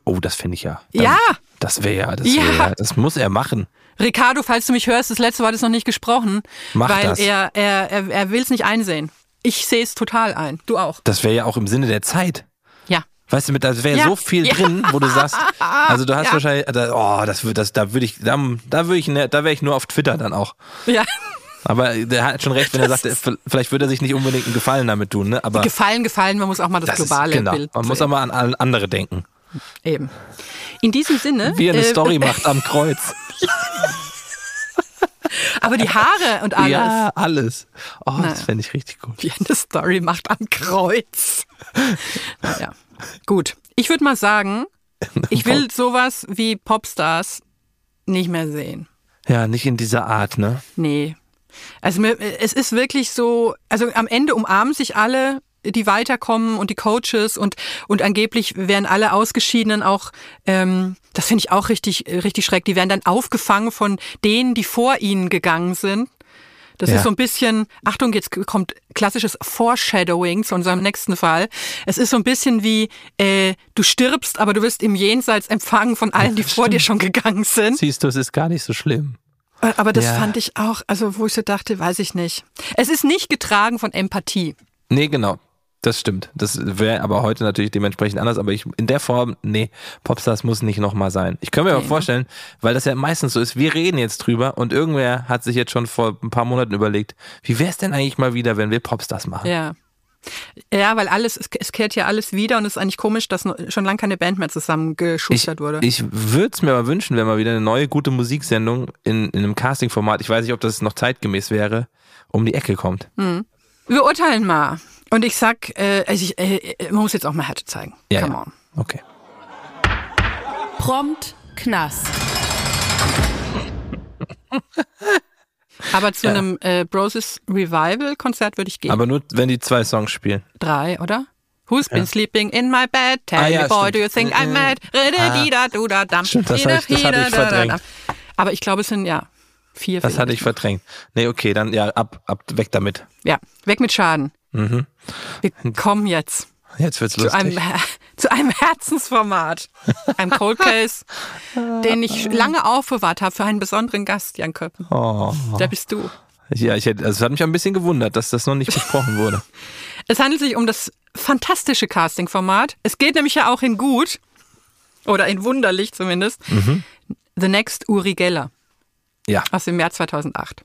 Oh, das fände ich ja. Dann- Ja. Das wäre ja, das Ja. wäre ja, das muss er machen. Ricardo, falls du mich hörst, das letzte Wort ist noch nicht gesprochen, Mach weil das. er er er, er will es nicht einsehen. Ich sehe es total ein. Du auch. Das wäre ja auch im Sinne der Zeit. Ja. Weißt du, mit, da wäre Ja. so viel Ja. drin, wo du sagst, also du hast Ja. wahrscheinlich, oh, das, das, da würde ich, da, da würde ich, ne- da wäre ich nur auf Twitter dann auch. Ja. Aber der hat schon recht, wenn er sagt, vielleicht würde er sich nicht unbedingt einen Gefallen damit tun, ne? Aber Gefallen, gefallen, man muss auch mal das, das ist, globale genau. Bild Man muss auch mal an an andere denken. Eben. In diesem Sinne. Wie er eine äh, Story macht am Kreuz. Aber die Haare und alles. Ja, alles. Oh, das Naja. fände ich richtig gut. Wie eine Story macht am Kreuz. naja. Gut. Ich würde mal sagen, ich will sowas wie Popstars nicht mehr sehen. Ja, nicht in dieser Art, ne? Nee. Also es ist wirklich so, also am Ende umarmen sich alle, die weiterkommen und die Coaches und, und angeblich werden alle Ausgeschiedenen auch, ähm, das finde ich auch richtig, richtig schreck, die werden dann aufgefangen von denen, die vor ihnen gegangen sind. Das Ja. ist so ein bisschen, Achtung, jetzt kommt klassisches Foreshadowing zu unserem nächsten Fall. Es ist so ein bisschen wie, äh, du stirbst, aber du wirst im Jenseits empfangen von allen, die vor dir schon gegangen sind. Siehst du, es ist gar nicht so schlimm. Aber das Ja. fand ich auch, also wo ich so dachte, weiß ich nicht. Es ist nicht getragen von Empathie. Nee, genau. Das stimmt. Das wäre aber heute natürlich dementsprechend anders. Aber ich in der Form, nee, Popstars muss nicht nochmal sein. Ich kann mir aber vorstellen, weil das ja meistens so ist, wir reden jetzt drüber und irgendwer hat sich jetzt schon vor ein paar Monaten überlegt, wie wäre es denn eigentlich mal wieder, wenn wir Popstars machen? Ja. Ja, weil alles, es, kehrt ja alles wieder und es ist eigentlich komisch, dass schon lange keine Band mehr zusammengeschustert wurde. ich würde es mir aber wünschen, wenn mal wieder eine neue gute Musiksendung in, in einem Casting-Format, ich weiß nicht, ob das noch zeitgemäß wäre, um die Ecke kommt. Wir urteilen mal. Und ich sag, äh, also ich, äh, man muss jetzt auch mal Härte zeigen. Ja, Come ja. on. Okay. Prompt Knast. Aber zu einem äh, Broses Revival-Konzert würde ich gehen. Aber nur, wenn die zwei Songs spielen. Drei, oder? Who's been sleeping in my bed? Tell Ah, ja, me, boy, stimmt. do you think I'm mad? Dam. Stimmt, das hab ich- das hatte verdrängt. Aber ich glaube, es sind ja vier. Das hatte ich verdrängt. Nee, okay, dann ja, ab, ab, weg damit. Ja, weg mit Schaden. Mhm. Wir kommen jetzt Jetzt wird's zu einem, lustig. zu einem Herzensformat. Einem Cold Case, den ich lange aufbewahrt habe für einen besonderen Gast, Jan Köppen. Oh. Der bist du. Ja, ich hätte, also es hat mich ein bisschen gewundert, dass das noch nicht besprochen wurde. Es handelt sich um das fantastische Casting-Format. Es geht nämlich ja auch in gut, oder in wunderlich zumindest, The Next Uri Geller Ja, aus dem Jahr 2008.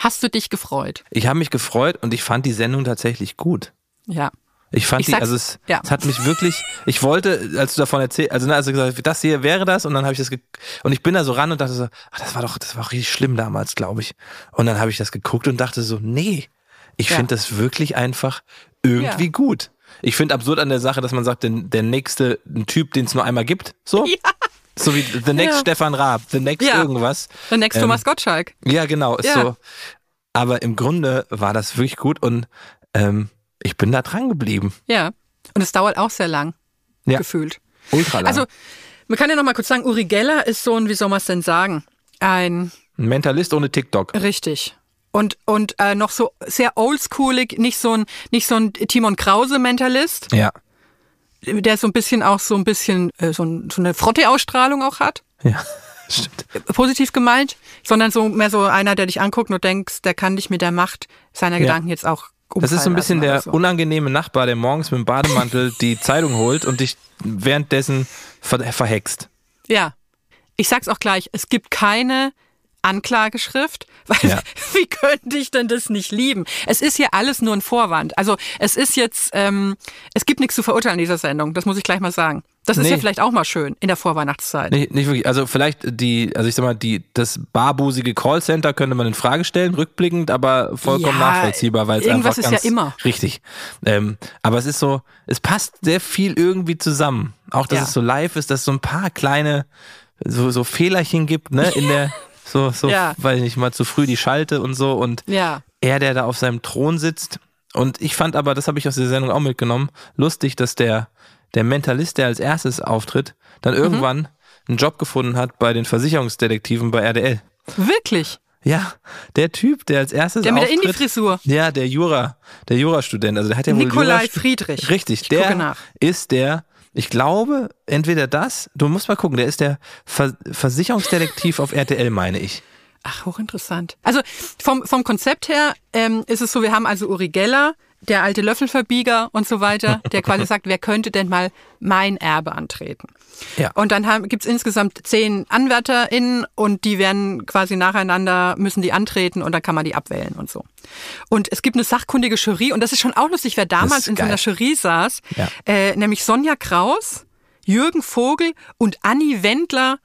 Hast du dich gefreut? ich habe mich gefreut und ich fand die Sendung tatsächlich gut. Ja. Ich fand Ich die, also es, ja. es hat mich wirklich, ich wollte, als du davon erzählt, also, ne, also gesagt, das hier wäre das und dann habe ich das, und ich bin da so ran und dachte so, ach, das war doch, das war richtig schlimm damals, glaube ich. Und dann habe ich das geguckt und dachte so, nee, ich Ja. finde das wirklich einfach irgendwie Ja. gut. Ich finde absurd an der Sache, dass man sagt, der, der nächste, ein Typ, den es nur einmal gibt, so. So wie The Next Ja. Stefan Raab, The Next Ja. irgendwas. The Next Ähm, Thomas Gottschalk. Ja, genau, ist Ja. so. Aber im Grunde war das wirklich gut und ähm, ich bin da dran geblieben. Ja. Und es dauert auch sehr lang, Ja. gefühlt. Ultra lang. Also, man kann ja noch mal kurz sagen, Uri Geller ist so ein, wie soll man es denn sagen? Ein, Ein Mentalist ohne TikTok. richtig. Und, und äh, noch so sehr oldschoolig, nicht so ein, nicht so ein Timon Krause-Mentalist, Ja. der so ein bisschen auch so ein bisschen äh, so, ein, so eine Frotte-Ausstrahlung auch hat. Ja. Stimmt. Positiv gemeint, sondern so mehr so einer, der dich anguckt und denkst, der kann dich mit der Macht seiner Ja. Gedanken jetzt auch umfallen Das ist so ein bisschen der oder so. unangenehme Nachbar, der morgens mit dem Bademantel die Zeitung holt und dich währenddessen ver verhext. Ja. Ich sag's auch gleich, es gibt keine Anklageschrift, weil Ja. wie könnte ich denn das nicht lieben? Es ist hier alles nur ein Vorwand. Also es ist jetzt, ähm, es gibt nichts zu verurteilen in dieser Sendung, das muss ich gleich mal sagen. Das ist Nee. ja vielleicht auch mal schön in der Vorweihnachtszeit. Nicht, nicht wirklich. Also vielleicht die, also ich sag mal, die, das barbusige Callcenter könnte man in Frage stellen, rückblickend, aber vollkommen Ja, nachvollziehbar, weil es irgendwas einfach ist ja ganz immer. richtig. Ähm, aber es ist so, es passt sehr viel irgendwie zusammen. Auch dass Ja. es so live ist, dass es so ein paar kleine so, so Fehlerchen gibt, ne, in der so, so, Ja. weil ich nicht mal zu früh die Schalte und so und Ja. er, der da auf seinem Thron sitzt. Und ich fand aber, das habe ich aus der Sendung auch mitgenommen, lustig, dass der, der Mentalist, der als erstes auftritt, dann Mhm. irgendwann einen Job gefunden hat bei den Versicherungsdetektiven bei RDL. Wirklich? Ja, der Typ, der als erstes Der mit der auftritt, Indie-Frisur. Ja, der Jura, der Jurastudent. Also der hat ja wohl Nikolai Jura- Friedrich. Richtig, Ich der ist der, ich glaube, entweder das, du musst mal gucken, der ist der Ver Versicherungsdetektiv auf RTL, meine ich. Ach, hochinteressant. Also vom, vom Konzept her ähm, ist es so, wir haben also Uri Geller, der alte Löffelverbieger und so weiter, der quasi sagt, wer könnte denn mal mein Erbe antreten? Ja. Und dann haben, gibt's insgesamt zehn AnwärterInnen und die werden quasi nacheinander, müssen die antreten und dann kann man die abwählen und so. Und es gibt eine sachkundige Jury und das ist schon auch lustig, wer damals in so einer. Jury saß, Ja. äh, nämlich Sonja Kraus, Jürgen Vogel und Anni Wendler,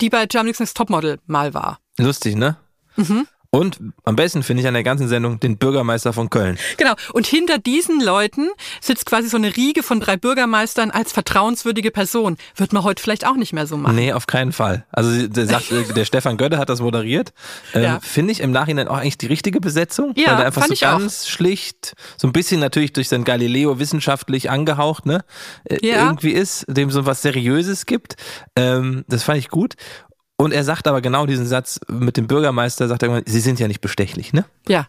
die bei Germany's Next Topmodel mal war. Lustig, ne? Mhm. Und am besten finde ich an der ganzen Sendung den Bürgermeister von Köln. Genau. Und hinter diesen Leuten sitzt quasi so eine Riege von drei Bürgermeistern als vertrauenswürdige Person. Wird man heute vielleicht auch nicht mehr so machen. Nee, auf keinen Fall. Also der, sagt, der Stefan Götte hat das moderiert. Ähm, Ja. Finde ich im Nachhinein auch eigentlich die richtige Besetzung. Ja, weil der einfach so ich auch. ganz schlicht, so ein bisschen natürlich durch sein Galileo wissenschaftlich angehaucht, ne? äh, Ja. Irgendwie ist, dem so was Seriöses gibt. Ähm, das fand ich gut. Und er sagt aber genau diesen Satz mit dem Bürgermeister, sagt er irgendwann, Sie sind ja nicht bestechlich, ne? Ja.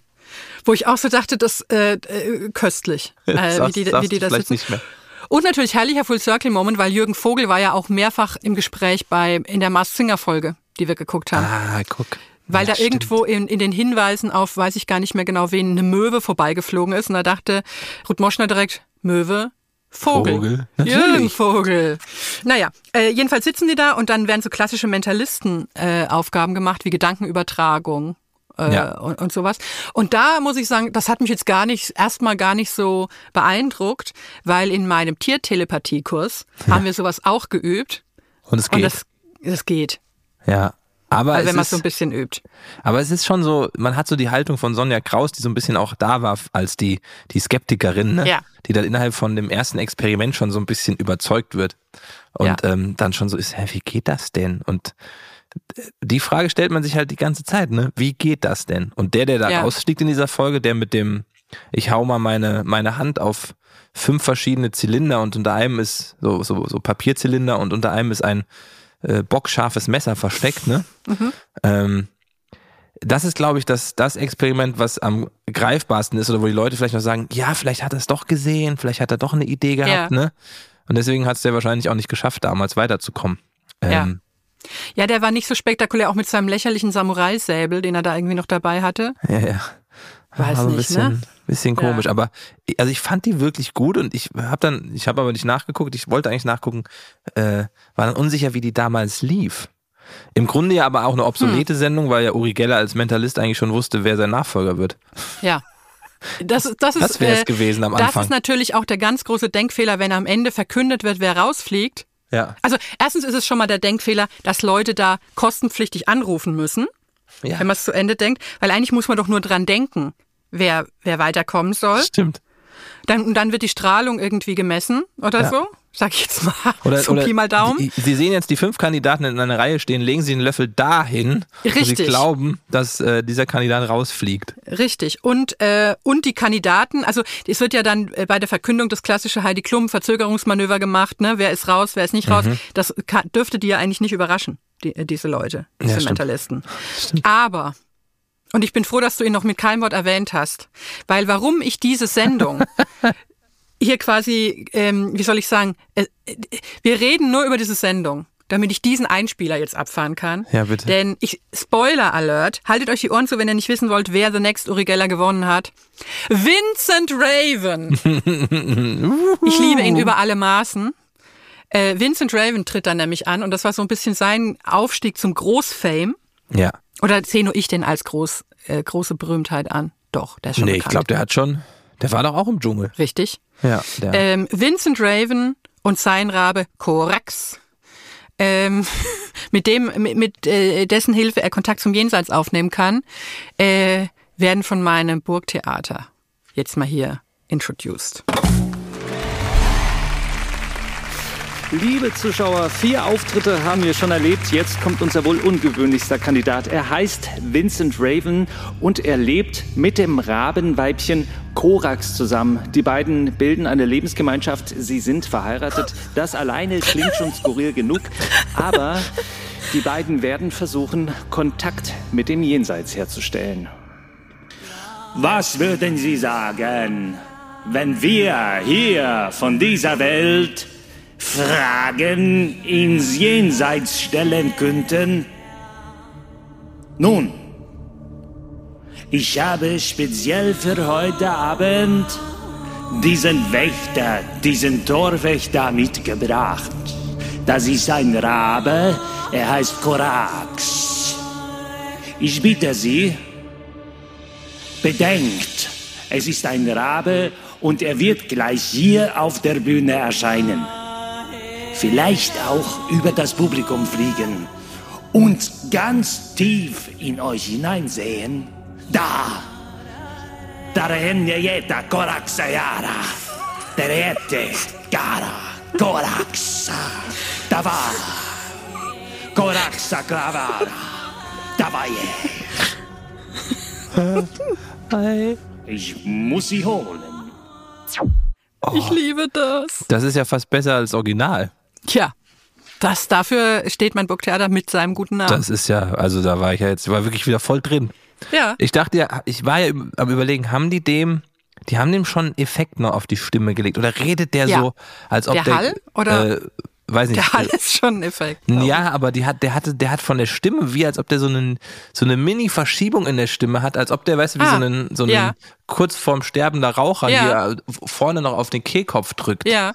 Wo ich auch so dachte, das äh, äh, köstlich, äh, wie die, wie die das sitzen. nicht mehr. Und natürlich herrlicher Full Circle Moment, weil Jürgen Vogel war ja auch mehrfach im Gespräch bei in der Mars Singer Folge, die wir geguckt haben. Ah, guck. Weil Ja, da irgendwo in, in den Hinweisen auf, weiß ich gar nicht mehr genau wen, eine Möwe vorbeigeflogen ist. Und da dachte Ruth Moschner direkt, Möwe, Vogel. Vogel, natürlich. Vogel. Naja, äh, jedenfalls sitzen die da und dann werden so klassische Mentalistenaufgaben äh, Aufgaben gemacht, wie Gedankenübertragung. Äh, Ja. und, und sowas. Und da muss ich sagen, das hat mich jetzt gar nicht, erstmal gar nicht so beeindruckt, weil in meinem Tiertelepathie-Kurs haben wir sowas auch geübt. Und es Und geht. das, das geht. ja. Aber, Also es wenn man ist, so ein bisschen übt. aber es ist schon so, man hat so die Haltung von Sonja Kraus, die so ein bisschen auch da war als die, die Skeptikerin, ne? Ja. die dann innerhalb von dem ersten Experiment schon so ein bisschen überzeugt wird. Und ähm, dann schon so ist, hä, wie geht das denn? Und äh, die Frage stellt man sich halt die ganze Zeit, ne? Wie geht das denn? Und der, der da Ja. rausfliegt in dieser Folge, der mit dem, ich hau mal meine, meine Hand auf fünf verschiedene Zylinder und unter einem ist so, so, so Papierzylinder und unter einem ist ein äh, bockscharfes Messer versteckt, ne? Ähm, das ist, glaube ich, das, das Experiment, was am greifbarsten ist oder wo die Leute vielleicht noch sagen, ja, vielleicht hat er es doch gesehen, vielleicht hat er doch eine Idee gehabt, Ja. ne? Und deswegen hat es der wahrscheinlich auch nicht geschafft, damals weiterzukommen. Ähm, Ja, der war nicht so spektakulär, auch mit seinem lächerlichen Samurai-Säbel, den er da irgendwie noch dabei hatte. ja, ja. Weiß Aber ein nicht, bisschen, ne? bisschen Ja. komisch. Aber also ich fand die wirklich gut und ich habe dann, ich habe aber nicht nachgeguckt, ich wollte eigentlich nachgucken, äh, war dann unsicher, wie die damals lief. Im Grunde ja aber auch eine obsolete Hm. Sendung, weil ja Uri Geller als Mentalist eigentlich schon wusste, wer sein Nachfolger wird. Ja. Das, das ist, Das wär's äh, gewesen am Das Anfang. ist natürlich auch der ganz große Denkfehler, wenn am Ende verkündet wird, wer rausfliegt. Ja. Also erstens ist es schon mal der Denkfehler, dass Leute da kostenpflichtig anrufen müssen, ja. wenn man es zu Ende denkt, weil eigentlich muss man doch nur dran denken, wer, wer weiterkommen soll. Stimmt. Dann, und dann wird die Strahlung irgendwie gemessen oder Ja. so, sag ich jetzt mal. Oder, so oder Pi mal Daumen. die- Sie sehen jetzt die fünf Kandidaten in einer Reihe stehen, legen Sie den Löffel dahin, wo Sie Richtig. glauben, dass äh, dieser Kandidat rausfliegt. Richtig. Und, äh, und die Kandidaten, also es wird ja dann äh, bei der Verkündung das klassische Heidi Klum Verzögerungsmanöver gemacht, ne? Wer ist raus, wer ist nicht Mhm. raus. Das kann, dürfte die ja eigentlich nicht überraschen, die, äh, diese Leute, diese Ja, stimmt. Mentalisten. Aber, und ich bin froh, dass du ihn noch mit keinem Wort erwähnt hast, weil warum ich diese Sendung hier quasi, ähm, wie soll ich sagen, äh, wir reden nur über diese Sendung, damit ich diesen Einspieler jetzt abfahren kann. Ja, bitte. Denn ich, Spoiler Alert, haltet euch die Ohren zu, wenn ihr nicht wissen wollt, wer The Next Uri Geller gewonnen hat. Vincent Raven. ich liebe ihn über alle Maßen. Äh, Vincent Raven tritt dann nämlich an und das war so ein bisschen sein Aufstieg zum Großfame. Ja. Oder sehe nur ich den als groß, äh, große Berühmtheit an? Doch, der ist schon Nee, ich bekannt. glaube, der hat schon, der war doch auch im Dschungel. Richtig. Ja, der. Ähm, Vincent Raven und sein Rabe Korax, ähm, mit dem, mit, mit äh, dessen Hilfe er Kontakt zum Jenseits aufnehmen kann, äh, werden von meinem Burgtheater jetzt mal hier introduced. Liebe Zuschauer, vier Auftritte haben wir schon erlebt. Jetzt kommt unser wohl ungewöhnlichster Kandidat. Er heißt Vincent Raven und er lebt mit dem Rabenweibchen Korax zusammen. Die beiden bilden eine Lebensgemeinschaft. Sie sind verheiratet. Das alleine klingt schon skurril genug. Aber Die beiden werden versuchen, Kontakt mit dem Jenseits herzustellen. Was würden Sie sagen, wenn wir hier von dieser Welt Fragen ins Jenseits stellen könnten? Nun, ich habe speziell für heute Abend diesen Wächter, diesen Torwächter mitgebracht. Das ist ein Rabe, er heißt Korax. Ich bitte Sie, bedenkt, es ist ein Rabe und er wird gleich hier auf der Bühne erscheinen. Vielleicht auch über das Publikum fliegen und ganz tief in euch hineinsehen. Da, Tarehenieta Koraxayara, Terete Gara Koraxa, Tava, Koraxa Kravara, Tavaye. Ich muss sie holen. Ich liebe das. Das ist ja fast besser als Original. Tja, das, dafür steht mein Burgtheater mit seinem guten Namen. Das ist ja, also da war ich ja jetzt, war wirklich wieder voll drin. ja. Ich dachte ja, ich war ja am überlegen, haben die dem, die haben dem schon einen Effekt noch auf die Stimme gelegt oder redet der Ja. so, als ob Der der, Hall oder- äh, weiß nicht, Der Hall ist schon ein Effekt. Ja, aber die hat, der hatte, der hat von der Stimme wie, als ob der so einen, so eine Mini-Verschiebung in der Stimme hat, als ob der, weißt du, wie Ah, so einen, so einen ja. kurz vorm sterbender Raucher Ja. hier vorne noch auf den Kehlkopf drückt. Ja.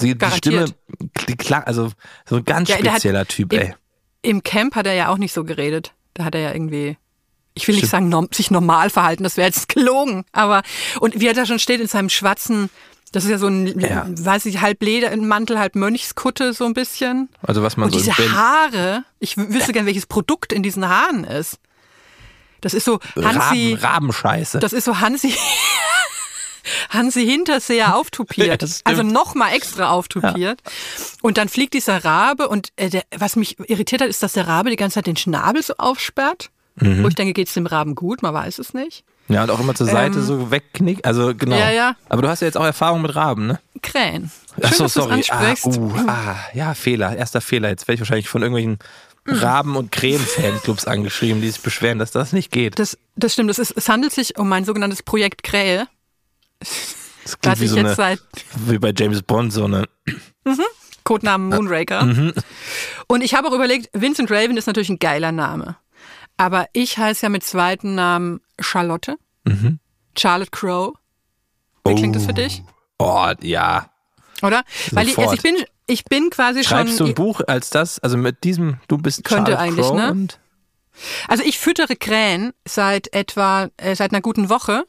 Die garantiert. Stimme, die klang, also so ein ganz Ja, der hat- spezieller Typ, im, ey. Im Camp hat er ja auch nicht so geredet. Da hat er ja irgendwie, ich will nicht sagen, norm, sich normal verhalten, das wäre jetzt gelogen. Aber, und wie er da schon steht in seinem schwarzen, das ist ja so ein, Ja. weiß ich, halb Ledermantel, halb Mönchskutte, so ein bisschen. Also was man Und so diese Haare, ich wüsste gern, welches Produkt in diesen Haaren ist. Das ist so Hansi, Raben, Rabenscheiße. das ist so Hansi, Hansi Hinterseher auftupiert. Ja, also nochmal extra auftupiert. Und dann fliegt dieser Rabe und äh, der, was mich irritiert hat, ist, dass der Rabe die ganze Zeit den Schnabel so aufsperrt. Mhm. Wo ich denke, geht's dem Raben gut? Man weiß es nicht. ja, und auch immer zur Seite so wegknickt. Also genau. Ähm, Ja, ja. Aber du hast ja jetzt auch Erfahrung mit Raben, ne? Krähen. Schön, Ach so, dass du's sorry. Ah, uh, ah, ja, Fehler. Erster Fehler. Jetzt werde ich wahrscheinlich von irgendwelchen Raben- und Krähen-Fanclubs angeschrieben, die sich beschweren, dass das nicht geht. Das, das stimmt. Das ist, es handelt sich um mein sogenanntes Projekt Krähe. Das klingt wie so jetzt eine, seit wie bei James Bond, so eine. Codenamen Moonraker. Mhm. Und ich habe auch überlegt, Vincent Raven ist natürlich ein geiler Name. Aber ich heiße ja mit zweiten Namen Charlotte. Charlotte Crow. Wie klingt das für dich? Oh, ja. Oder? Weil ich, also ich bin, ich bin quasi Schreibst du schon. ein Buch als das? Also mit diesem, du bist Könnte Charles eigentlich, Crow ne? Also ich füttere Krähen seit etwa, äh, seit einer guten Woche,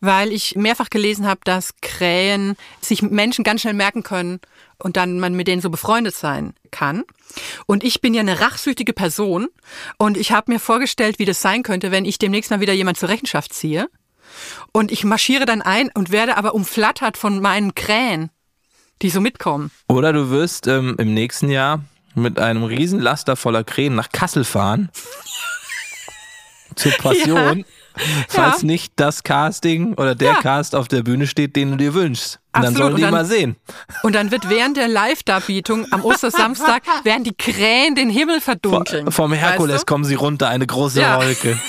weil ich mehrfach gelesen habe, dass Krähen sich Menschen ganz schnell merken können und dann man mit denen so befreundet sein kann. Und ich bin ja eine rachsüchtige Person und ich habe mir vorgestellt, wie das sein könnte, wenn ich demnächst mal wieder jemand zur Rechenschaft ziehe. Und ich marschiere dann ein und werde aber umflattert von meinen Krähen, die so mitkommen. Oder du wirst ähm, im nächsten Jahr mit einem Riesenlaster voller Krähen nach Kassel fahren. Zur Passion. Falls nicht das Casting oder der Ja. Cast auf der Bühne steht, den du dir wünschst. Und dann Absolut. sollen Und die dann- mal sehen. Und dann wird während der Live-Darbietung am Ostersamstag, werden die Krähen den Himmel verdunkeln. Vom Herkules Weißt du? kommen sie runter, eine große Ja. Wolke.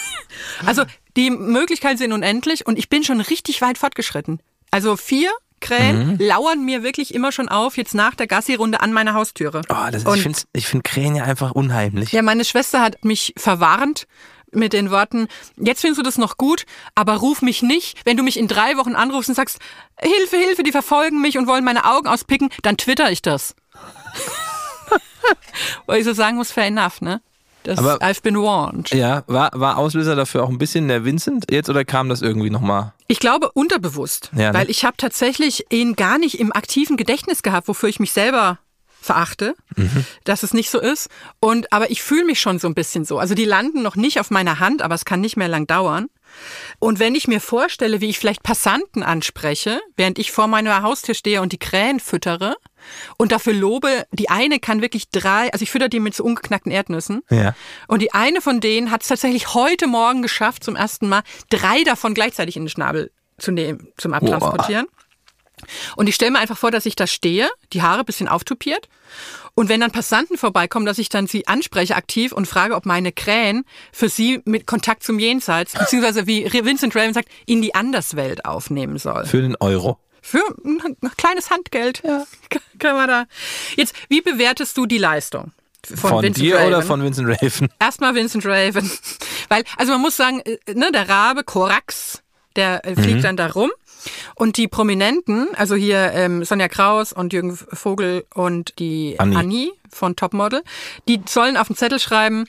Also die Möglichkeiten sind unendlich und ich bin schon richtig weit fortgeschritten. Also vier Krähen Mhm. lauern mir wirklich immer schon auf, jetzt nach der Gassi-Runde an meiner Haustüre. Oh, das ist, Und- ich finde ich find Krähen ja einfach unheimlich. Ja, meine Schwester hat mich verwarnt mit den Worten, jetzt findest du das noch gut, aber ruf mich nicht. Wenn du mich in drei Wochen anrufst und sagst, Hilfe, Hilfe, die verfolgen mich und wollen meine Augen auspicken, dann twitter ich das. Weil ich so sagen muss, fair enough, ne? Das, Aber- I've been warned. Ja, war, war Auslöser dafür auch ein bisschen der Vincent jetzt oder kam das irgendwie nochmal? Ich glaube unterbewusst, Ja, ne? weil ich habe tatsächlich ihn gar nicht im aktiven Gedächtnis gehabt, wofür ich mich selber verachte, Mhm. dass es nicht so ist. Und aber ich fühle mich schon so ein bisschen so. Also die landen noch nicht auf meiner Hand, aber es kann nicht mehr lang dauern. Und wenn ich mir vorstelle, wie ich vielleicht Passanten anspreche, während ich vor meiner Haustür stehe und die Krähen füttere und dafür lobe, die eine kann wirklich drei, also ich fütter die mit so ungeknackten Erdnüssen. Ja. Und die eine von denen hat es tatsächlich heute Morgen geschafft, zum ersten Mal drei davon gleichzeitig in den Schnabel zu nehmen, zum Abtransportieren. Und ich stelle mir einfach vor, dass ich da stehe, die Haare bisschen auftupiert. Und wenn dann Passanten vorbeikommen, dass ich dann sie anspreche aktiv und frage, ob meine Krähen für sie mit Kontakt zum Jenseits, beziehungsweise wie Vincent Raven sagt, in die Anderswelt aufnehmen soll. Für den Euro. Für ein kleines Handgeld. Ja. Kann man da. Jetzt, wie bewertest du die Leistung? Von, Vincent dir Raven? oder von Vincent Raven? Erstmal Vincent Raven. Weil, also man muss sagen, äh, ne, der Rabe, Korax, der äh, fliegt dann da rum. Und die Prominenten, also hier ähm, Sonja Kraus und Jürgen Vogel und die Anni. Anni, von Topmodel, die sollen auf den Zettel schreiben,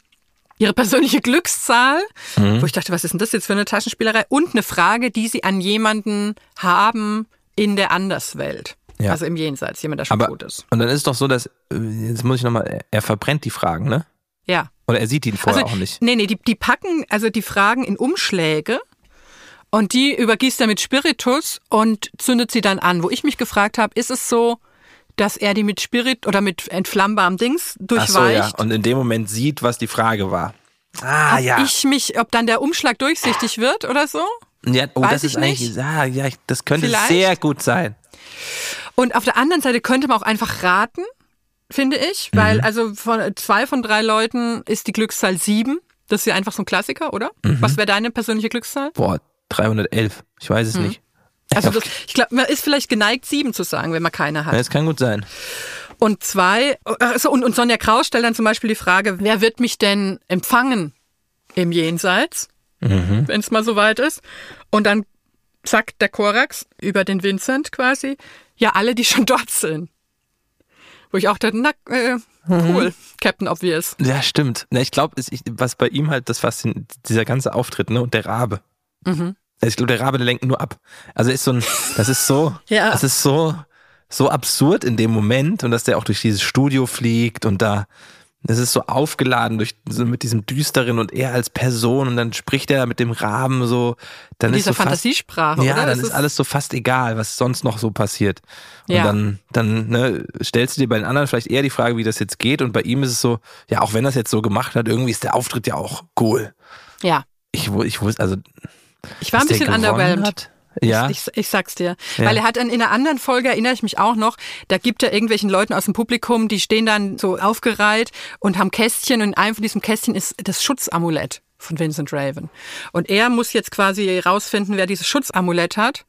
ihre persönliche Glückszahl, wo ich dachte, was ist denn das jetzt für eine Taschenspielerei? Und eine Frage, die sie an jemanden haben in der Anderswelt. Ja. Also im Jenseits, jemand, der schon Aber, tot ist. und dann ist es doch so, dass, äh, jetzt muss ich nochmal, er verbrennt die Fragen, ne? Ja. Oder er sieht ihn vorher also, auch nicht. Nee, nee, die, die packen also die Fragen in Umschläge und die übergießt er mit Spiritus und zündet sie dann an. Wo ich mich gefragt habe, ist es so, dass er die mit Spirit oder mit entflammbarem Dings Ach durchweicht? so, ja. Und in dem Moment sieht, was die Frage war. Ah, ja. ich mich, ob dann der Umschlag durchsichtig wird oder so? ja oh, weiß das ich ist eigentlich, nicht. ah, ja, ich- das könnte Vielleicht. sehr gut sein. Und auf der anderen Seite könnte man auch einfach raten, finde ich, Mhm. weil also von zwei von drei Leuten ist die Glückszahl sieben. Das ist ja einfach so ein Klassiker, oder? Mhm. Was wäre deine persönliche Glückszahl? Boah, 311. Ich weiß es Mhm. nicht. Also das, ich glaube, man ist vielleicht geneigt, sieben zu sagen, wenn man keine hat. Ja, Das kann gut sein. Und zwei, also und, und Sonja Kraus stellt dann zum Beispiel die Frage, wer wird mich denn empfangen im Jenseits, wenn es mal so weit ist? Und dann sagt der Korax über den Vincent quasi, ja, alle, die schon dort sind. Wo ich auch dachte, na, äh, cool, Captain Obvious. Ja, stimmt. Na, ich glaube, was bei ihm halt das Faszin dieser ganze Auftritt, ne, und der Rabe. Mhm. Also ich glaube, der Rabe, der lenkt nur ab. Also ist so ein, das ist so, Ja. das ist so, so absurd in dem Moment und dass der auch durch dieses Studio fliegt und da, das ist so aufgeladen durch, so mit diesem Düsteren und er als Person und dann spricht er mit dem Raben so, dann In ist dieser so fast, Fantasiesprache, ja, oder? dann Das ist alles so fast egal, was sonst noch so passiert. Und Ja. dann, dann ne, stellst du dir bei den anderen vielleicht eher die Frage, wie das jetzt geht. Und bei ihm ist es so, ja, auch wenn er es jetzt so gemacht hat, irgendwie ist der Auftritt ja auch cool. Ja, Ich, ich wusste, also. Ich war ein bisschen underwhelmed. Hat, ja. Ich, ich, ich sag's dir. Ja. Weil er hat in einer anderen Folge, erinnere ich mich auch noch, da gibt er irgendwelchen Leuten aus dem Publikum, die stehen dann so aufgereiht und haben Kästchen und in einem von diesen Kästchen ist das Schutzamulett von Vincent Raven. Und er muss jetzt quasi rausfinden, wer dieses Schutzamulett hat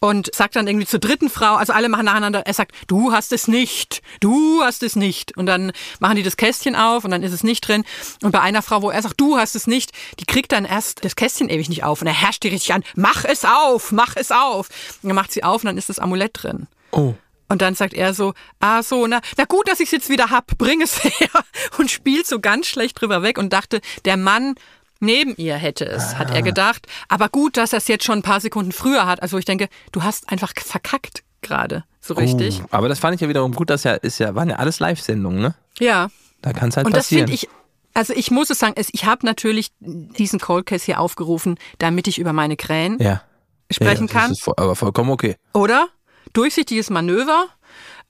und sagt dann irgendwie zur dritten Frau, also alle machen nacheinander, er sagt, du hast es nicht, du hast es nicht. Und dann machen die das Kästchen auf und dann ist es nicht drin. Und bei einer Frau, wo er sagt, du hast es nicht, die kriegt dann erst das Kästchen ewig nicht auf. Und er herrscht die richtig an, mach es auf, mach es auf. Und dann macht sie auf und dann ist das Amulett drin. Oh. Und dann sagt er so, ah so, na, na gut, dass ich es jetzt wieder hab, bring es her. Und spielt so ganz schlecht drüber weg und dachte, der Mann neben ihr hätte es, hat er gedacht. Aber gut, dass er es jetzt schon ein paar Sekunden früher hat. Also ich denke, du hast einfach verkackt gerade, so richtig. Oh. Aber das fand ich ja wiederum gut, dass ja, ist ja, waren ja alles Live-Sendungen, ne? Ja. Da kann es halt Und das passieren. finde ich, also ich muss es sagen, ich habe natürlich diesen Cold Case hier aufgerufen, damit ich über meine Krähen ja. sprechen ja, das kann. Ist voll, aber vollkommen okay. Oder? Durchsichtiges Manöver.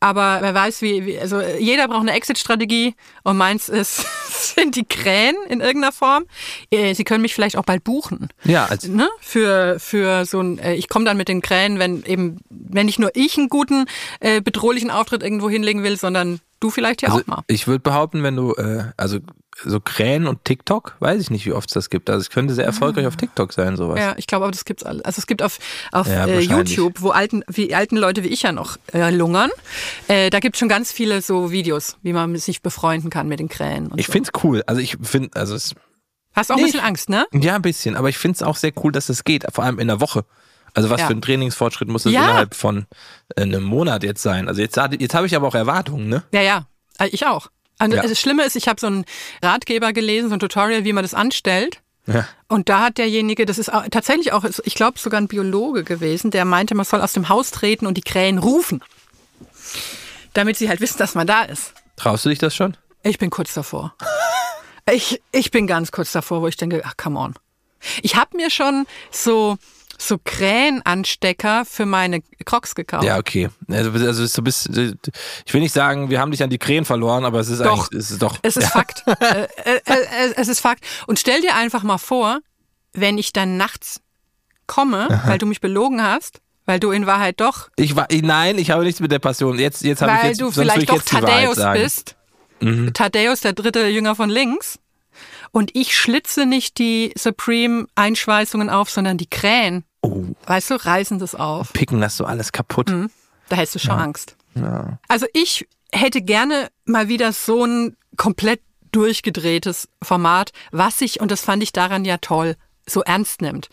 Aber wer weiß, wie, wie also jeder braucht eine Exit-Strategie und meins ist, sind die Krähen in irgendeiner Form. Äh, Sie können mich vielleicht auch bald buchen. Ja, als, Ne? Für, für so ein, äh, ich komme dann mit den Krähen, wenn eben, wenn nicht nur ich einen guten, äh, bedrohlichen Auftritt irgendwo hinlegen will, sondern du vielleicht ja also auch mal. ich würde behaupten, wenn du, äh, also so Krähen und TikTok, weiß ich nicht, wie oft es das gibt. Also es könnte sehr erfolgreich auf TikTok sein, sowas. Ah. Ja, ich glaube, aber das gibt's alles. Also es gibt auf, auf Ja, äh. YouTube, wo alten, wie alten Leute wie ich ja noch äh, lungern, äh, da gibt's schon ganz viele so Videos, wie man sich befreunden kann mit den Krähen. Ich so. find's cool. Also ich finde, also es, Hast auch ein Nee, bisschen Angst, ne? ja, ein bisschen, aber ich find's auch sehr cool, dass das geht, vor allem in der Woche. Also was Ja. für ein Trainingsfortschritt muss das Ja. innerhalb von äh, einem Monat jetzt sein? Also jetzt, jetzt habe ich aber auch Erwartungen, ne? Ja, ja. Äh, Ich auch. Also Ja. Das Schlimme ist, ich habe so einen Ratgeber gelesen, so ein Tutorial, wie man das anstellt. Ja. Und da hat derjenige, das ist tatsächlich auch, ich glaube sogar ein Biologe gewesen, der meinte, man soll aus dem Haus treten und die Krähen rufen. Damit sie halt wissen, dass man da ist. Traust du dich das schon? Ich bin kurz davor. Ich, ich bin ganz kurz davor, wo ich denke, ach, come on. Ich habe mir schon so, so Krähenanstecker für meine Crocs gekauft. Ja, okay. Also, also du bist, ich will nicht sagen, wir haben dich an die Krähen verloren, aber es ist Doch. eigentlich, es ist doch. Es ist Fakt. äh, äh, äh, es ist Fakt. Und stell dir einfach mal vor, wenn ich dann nachts komme, weil du mich belogen hast, Weil du in Wahrheit doch, Ich war, nein, ich habe nichts mit der Passion. Jetzt, jetzt habe ich weil jetzt, du sonst würde vielleicht ich doch Thaddeus sagen. Mhm. bist. Thaddeus, der dritte Jünger von links. Und ich schlitze nicht die Supreme-Einschweißungen auf, sondern die Krähen. Oh, Weißt du, reißen das auf. picken das so alles kaputt. Mhm. Da hättest du schon Angst. Also ich hätte gerne mal wieder so ein komplett durchgedrehtes Format, was sich, und das fand ich daran ja toll, so ernst nimmt.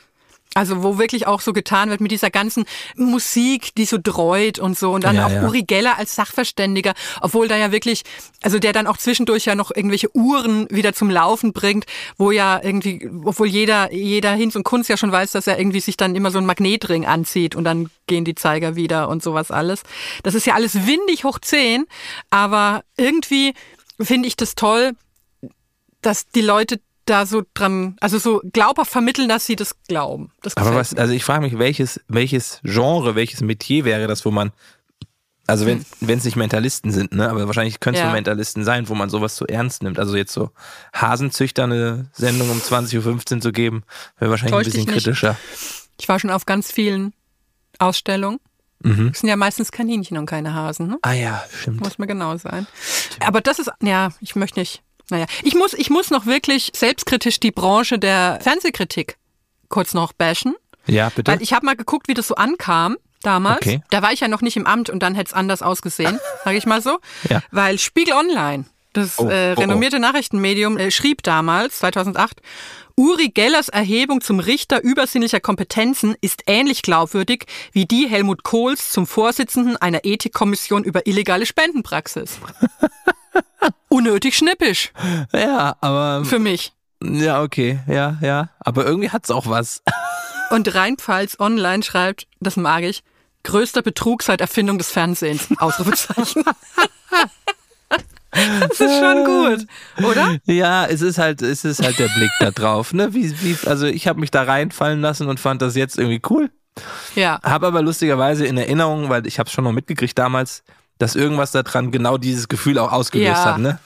Also wo wirklich auch so getan wird mit dieser ganzen Musik, die so dreut und so. Und dann Ja, auch ja. Uri Geller als Sachverständiger, obwohl da ja wirklich, also der dann auch zwischendurch ja noch irgendwelche Uhren wieder zum Laufen bringt, wo ja irgendwie, obwohl jeder, jeder Hinz und Kunst ja schon weiß, dass er irgendwie sich dann immer so einen Magnetring anzieht und dann gehen die Zeiger wieder und sowas alles. Das ist ja alles windig hoch 10, aber irgendwie finde ich das toll, dass die Leute da so dran, also so glaubhaft vermitteln, dass sie das glauben. Das Aber was, also ich frage mich, welches, welches Genre, welches Metier wäre das, wo man, also wenn wenn es nicht Mentalisten sind, ne, aber wahrscheinlich können es Hm. Ja. nur Mentalisten sein, wo man sowas so ernst nimmt. Also jetzt so Hasenzüchter eine Sendung um 20.15 Uhr zu geben, wäre wahrscheinlich Täusch ein bisschen kritischer. Ich war schon auf ganz vielen Ausstellungen. Mhm. Das sind ja meistens Kaninchen und keine Hasen, ne? Ah ja, stimmt. Muss mir genau sein. Aber das ist, ja, ich möchte nicht. Naja, ich muss, ich muss noch wirklich selbstkritisch die Branche der Fernsehkritik kurz noch bashen. Ja, bitte. Weil ich habe mal geguckt, wie das so ankam damals. Okay. Da war ich ja noch nicht im Amt und dann hätte es anders ausgesehen, sage ich mal so. Ja. Weil Spiegel Online, das Oh, äh, oh, oh. renommierte Nachrichtenmedium, äh, schrieb damals, 2008, Uri Gellers Erhebung zum Richter übersinnlicher Kompetenzen ist ähnlich glaubwürdig wie die Helmut Kohls zum Vorsitzenden einer Ethikkommission über illegale Spendenpraxis. Unnötig schnippisch ja, aber für mich. ja, okay, ja, ja. Aber irgendwie hat's auch was. Und Rheinpfalz Online schreibt, das mag ich, größter Betrug seit Erfindung des Fernsehens. Ausrufezeichen. das ist schon gut, oder? Ja, es ist halt, es ist halt der Blick da drauf. Ne? Wie, wie, also ich habe mich da reinfallen lassen und fand das jetzt irgendwie cool. Ja. Habe aber lustigerweise in Erinnerung, weil ich habe es schon noch mitgekriegt damals, dass irgendwas daran genau dieses Gefühl auch ausgelöst Ja. hat. Ne?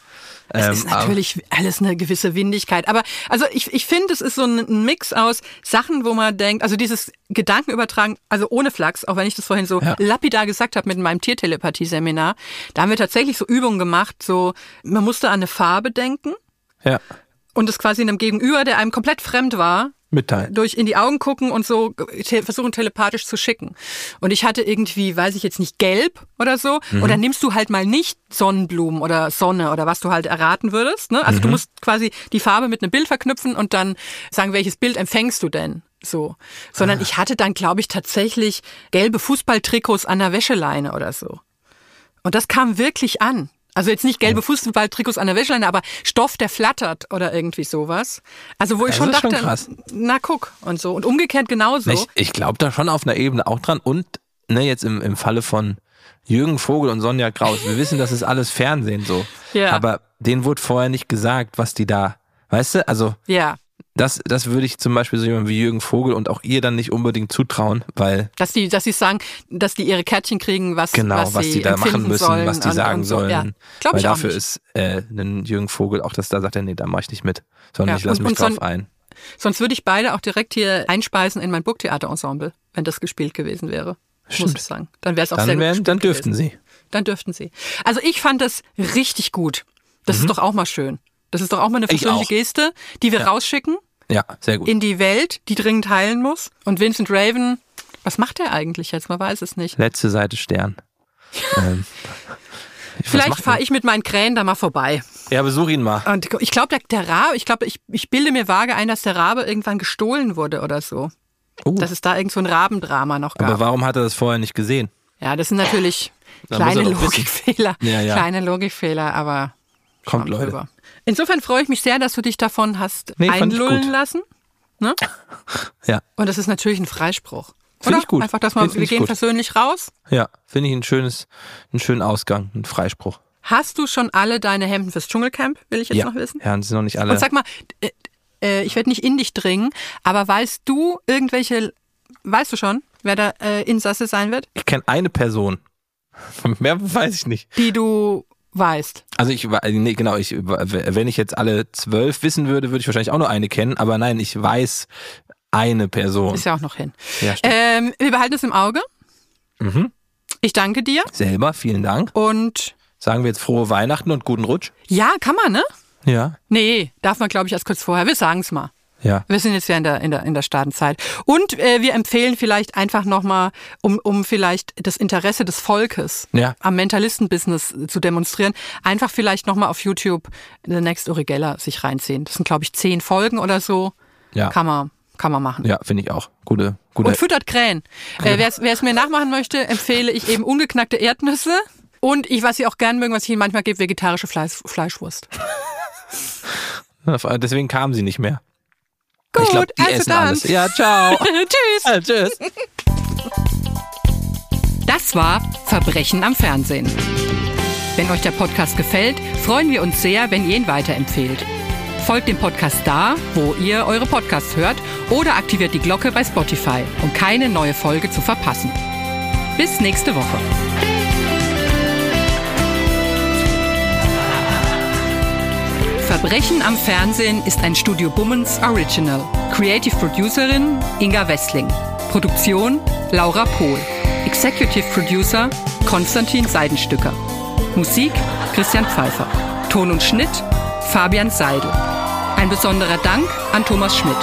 Es Ähm, ist natürlich alles eine gewisse Windigkeit. Aber also ich, ich finde, es ist so ein Mix aus Sachen, wo man denkt, also dieses Gedankenübertragen, also ohne Flachs, auch wenn ich das vorhin so Ja. lapidar gesagt habe mit meinem Tiertelepathie-Seminar, da haben wir tatsächlich so Übungen gemacht, so man musste an eine Farbe denken ja, und es quasi einem Gegenüber, der einem komplett fremd war, mitteilen. durch in die Augen gucken und so te versuchen telepathisch zu schicken. Und ich hatte irgendwie, weiß ich jetzt nicht, gelb oder so. Und dann nimmst du halt mal nicht Sonnenblumen oder Sonne oder was du halt erraten würdest. Ne? Also du musst quasi die Farbe mit einem Bild verknüpfen und dann sagen, welches Bild empfängst du denn? So. Sondern ich hatte dann, glaube ich, tatsächlich gelbe Fußballtrikots an der Wäscheleine oder so. Und das kam wirklich an. Also jetzt nicht gelbe Fußballtrikots an der Wäscheleine, aber Stoff, der flattert oder irgendwie sowas. Also wo ich Das schon schon dachte, krass. na guck und so. Und umgekehrt genauso. Ich, ich glaube da schon auf einer Ebene auch dran. Und ne, jetzt im, im Falle von Jürgen Vogel und Sonja Kraus, wir wissen, das ist alles Fernsehen so. Ja. Aber denen wurde vorher nicht gesagt, was die da, weißt du, also Ja, das, das würde ich zum Beispiel so jemandem wie Jürgen Vogel und auch ihr dann nicht unbedingt zutrauen, weil dass die, dass sie sagen, dass die ihre Kärtchen kriegen, was, genau, was, was, sie die da machen müssen, sollen was die sagen und so. sollen. Ja, weil dafür nicht. ist äh, ein Jürgen Vogel auch, dass da sagt er, nee, da mache ich nicht mit, sondern Ja, ich lasse mich und so drauf ein-. Sonst würde ich beide auch direkt hier einspeisen in mein Burgtheaterensemble, wenn das gespielt gewesen wäre. Muss Stimmt. ich sagen. Dann wäre es auch Dann, sehr wären, dann dürften gewesen. sie. Dann dürften sie. Also ich fand das richtig gut. Das ist doch auch mal schön. Das ist doch auch mal eine. Ich persönliche. Geste, die wir rausschicken Ja, sehr gut. in die Welt, die dringend heilen muss. Und Vincent Raven, was macht er eigentlich jetzt? Man weiß es nicht. Letzte Seite Stern. ähm, Vielleicht fahre ich mit meinen Krähen da mal vorbei. Ja, besuch ihn mal. Und ich glaube, der, der Rabe, ich glaube, ich, ich bilde mir vage ein, dass der Rabe irgendwann gestohlen wurde oder so. Oh. Dass es da irgend so ein Rabendrama noch gab. Aber warum hat er das vorher nicht gesehen? ja, das sind natürlich kleine. Logikfehler. Ja, ja. Kleine Logikfehler, aber Kommt, Leute. drüber. Insofern freue ich mich sehr, dass du dich davon hast Nee, einlullen lassen. Ne? Ja, Und das ist natürlich ein Freispruch. Find Oder? ich gut. Einfach, dass man, wir gehen gut. persönlich raus. ja, finde ich ein schönes, einen schönen Ausgang, einen Freispruch. Hast du schon alle deine Hemden fürs Dschungelcamp? Will ich jetzt ja, noch wissen? ja, sind noch nicht alle. Und sag mal, äh, ich werde nicht in dich dringen, aber weißt du irgendwelche, weißt du schon, wer da äh, Insasse sein wird, ich kenne eine Person. Mehr weiß ich nicht. die du weißt? Also ich, nee, genau, ich, wenn ich jetzt alle zwölf wissen würde, würde ich wahrscheinlich auch nur eine kennen, aber nein, ich weiß eine Person. Ist ja auch noch hin. Ja. Ähm, wir behalten es im Auge. Ich danke dir Selber, vielen Dank. und Sagen wir jetzt frohe Weihnachten und guten Rutsch. ja, kann man, ne? Ja. Nee, darf man, glaube ich, erst kurz vorher. Wir sagen es mal. Ja. Wir sind jetzt ja in der, in der, in der Startenzeit. Und äh, wir empfehlen vielleicht einfach nochmal, um, um vielleicht das Interesse des Volkes Ja. am Mentalistenbusiness zu demonstrieren, einfach vielleicht nochmal auf YouTube The Next Uri Geller sich reinziehen. Das sind, glaube ich, zehn Folgen oder so. Ja. Kann man, kann man machen. Ja, finde ich auch. Gute, gute. Und füttert Krähen. Äh, Wer es mir nachmachen möchte, empfehle ich eben ungeknackte Erdnüsse. Und ich, was Sie auch gern mögen, was ich Ihnen manchmal gebe, vegetarische Fleisch, Fleischwurst. Deswegen kamen sie nicht mehr. Gut, ich glaube, die also essen dann. alles. Ja, ciao. Tschüss. Ja, tschüss. Das war Verbrechen am Fernsehen. Wenn euch der Podcast gefällt, freuen wir uns sehr, wenn ihr ihn weiterempfehlt. Folgt dem Podcast da, wo ihr eure Podcasts hört oder aktiviert die Glocke bei Spotify, um keine neue Folge zu verpassen. Bis nächste Woche. Verbrechen am Fernsehen ist ein Studio Bummens Original. Creative Producerin Inga Wessling. Produktion Laura Pohl. Executive Producer Konstantin Seidenstücker. Musik Christian Pfeiffer. Ton und Schnitt Fabian Seidel. Ein besonderer Dank an Thomas Schmidt.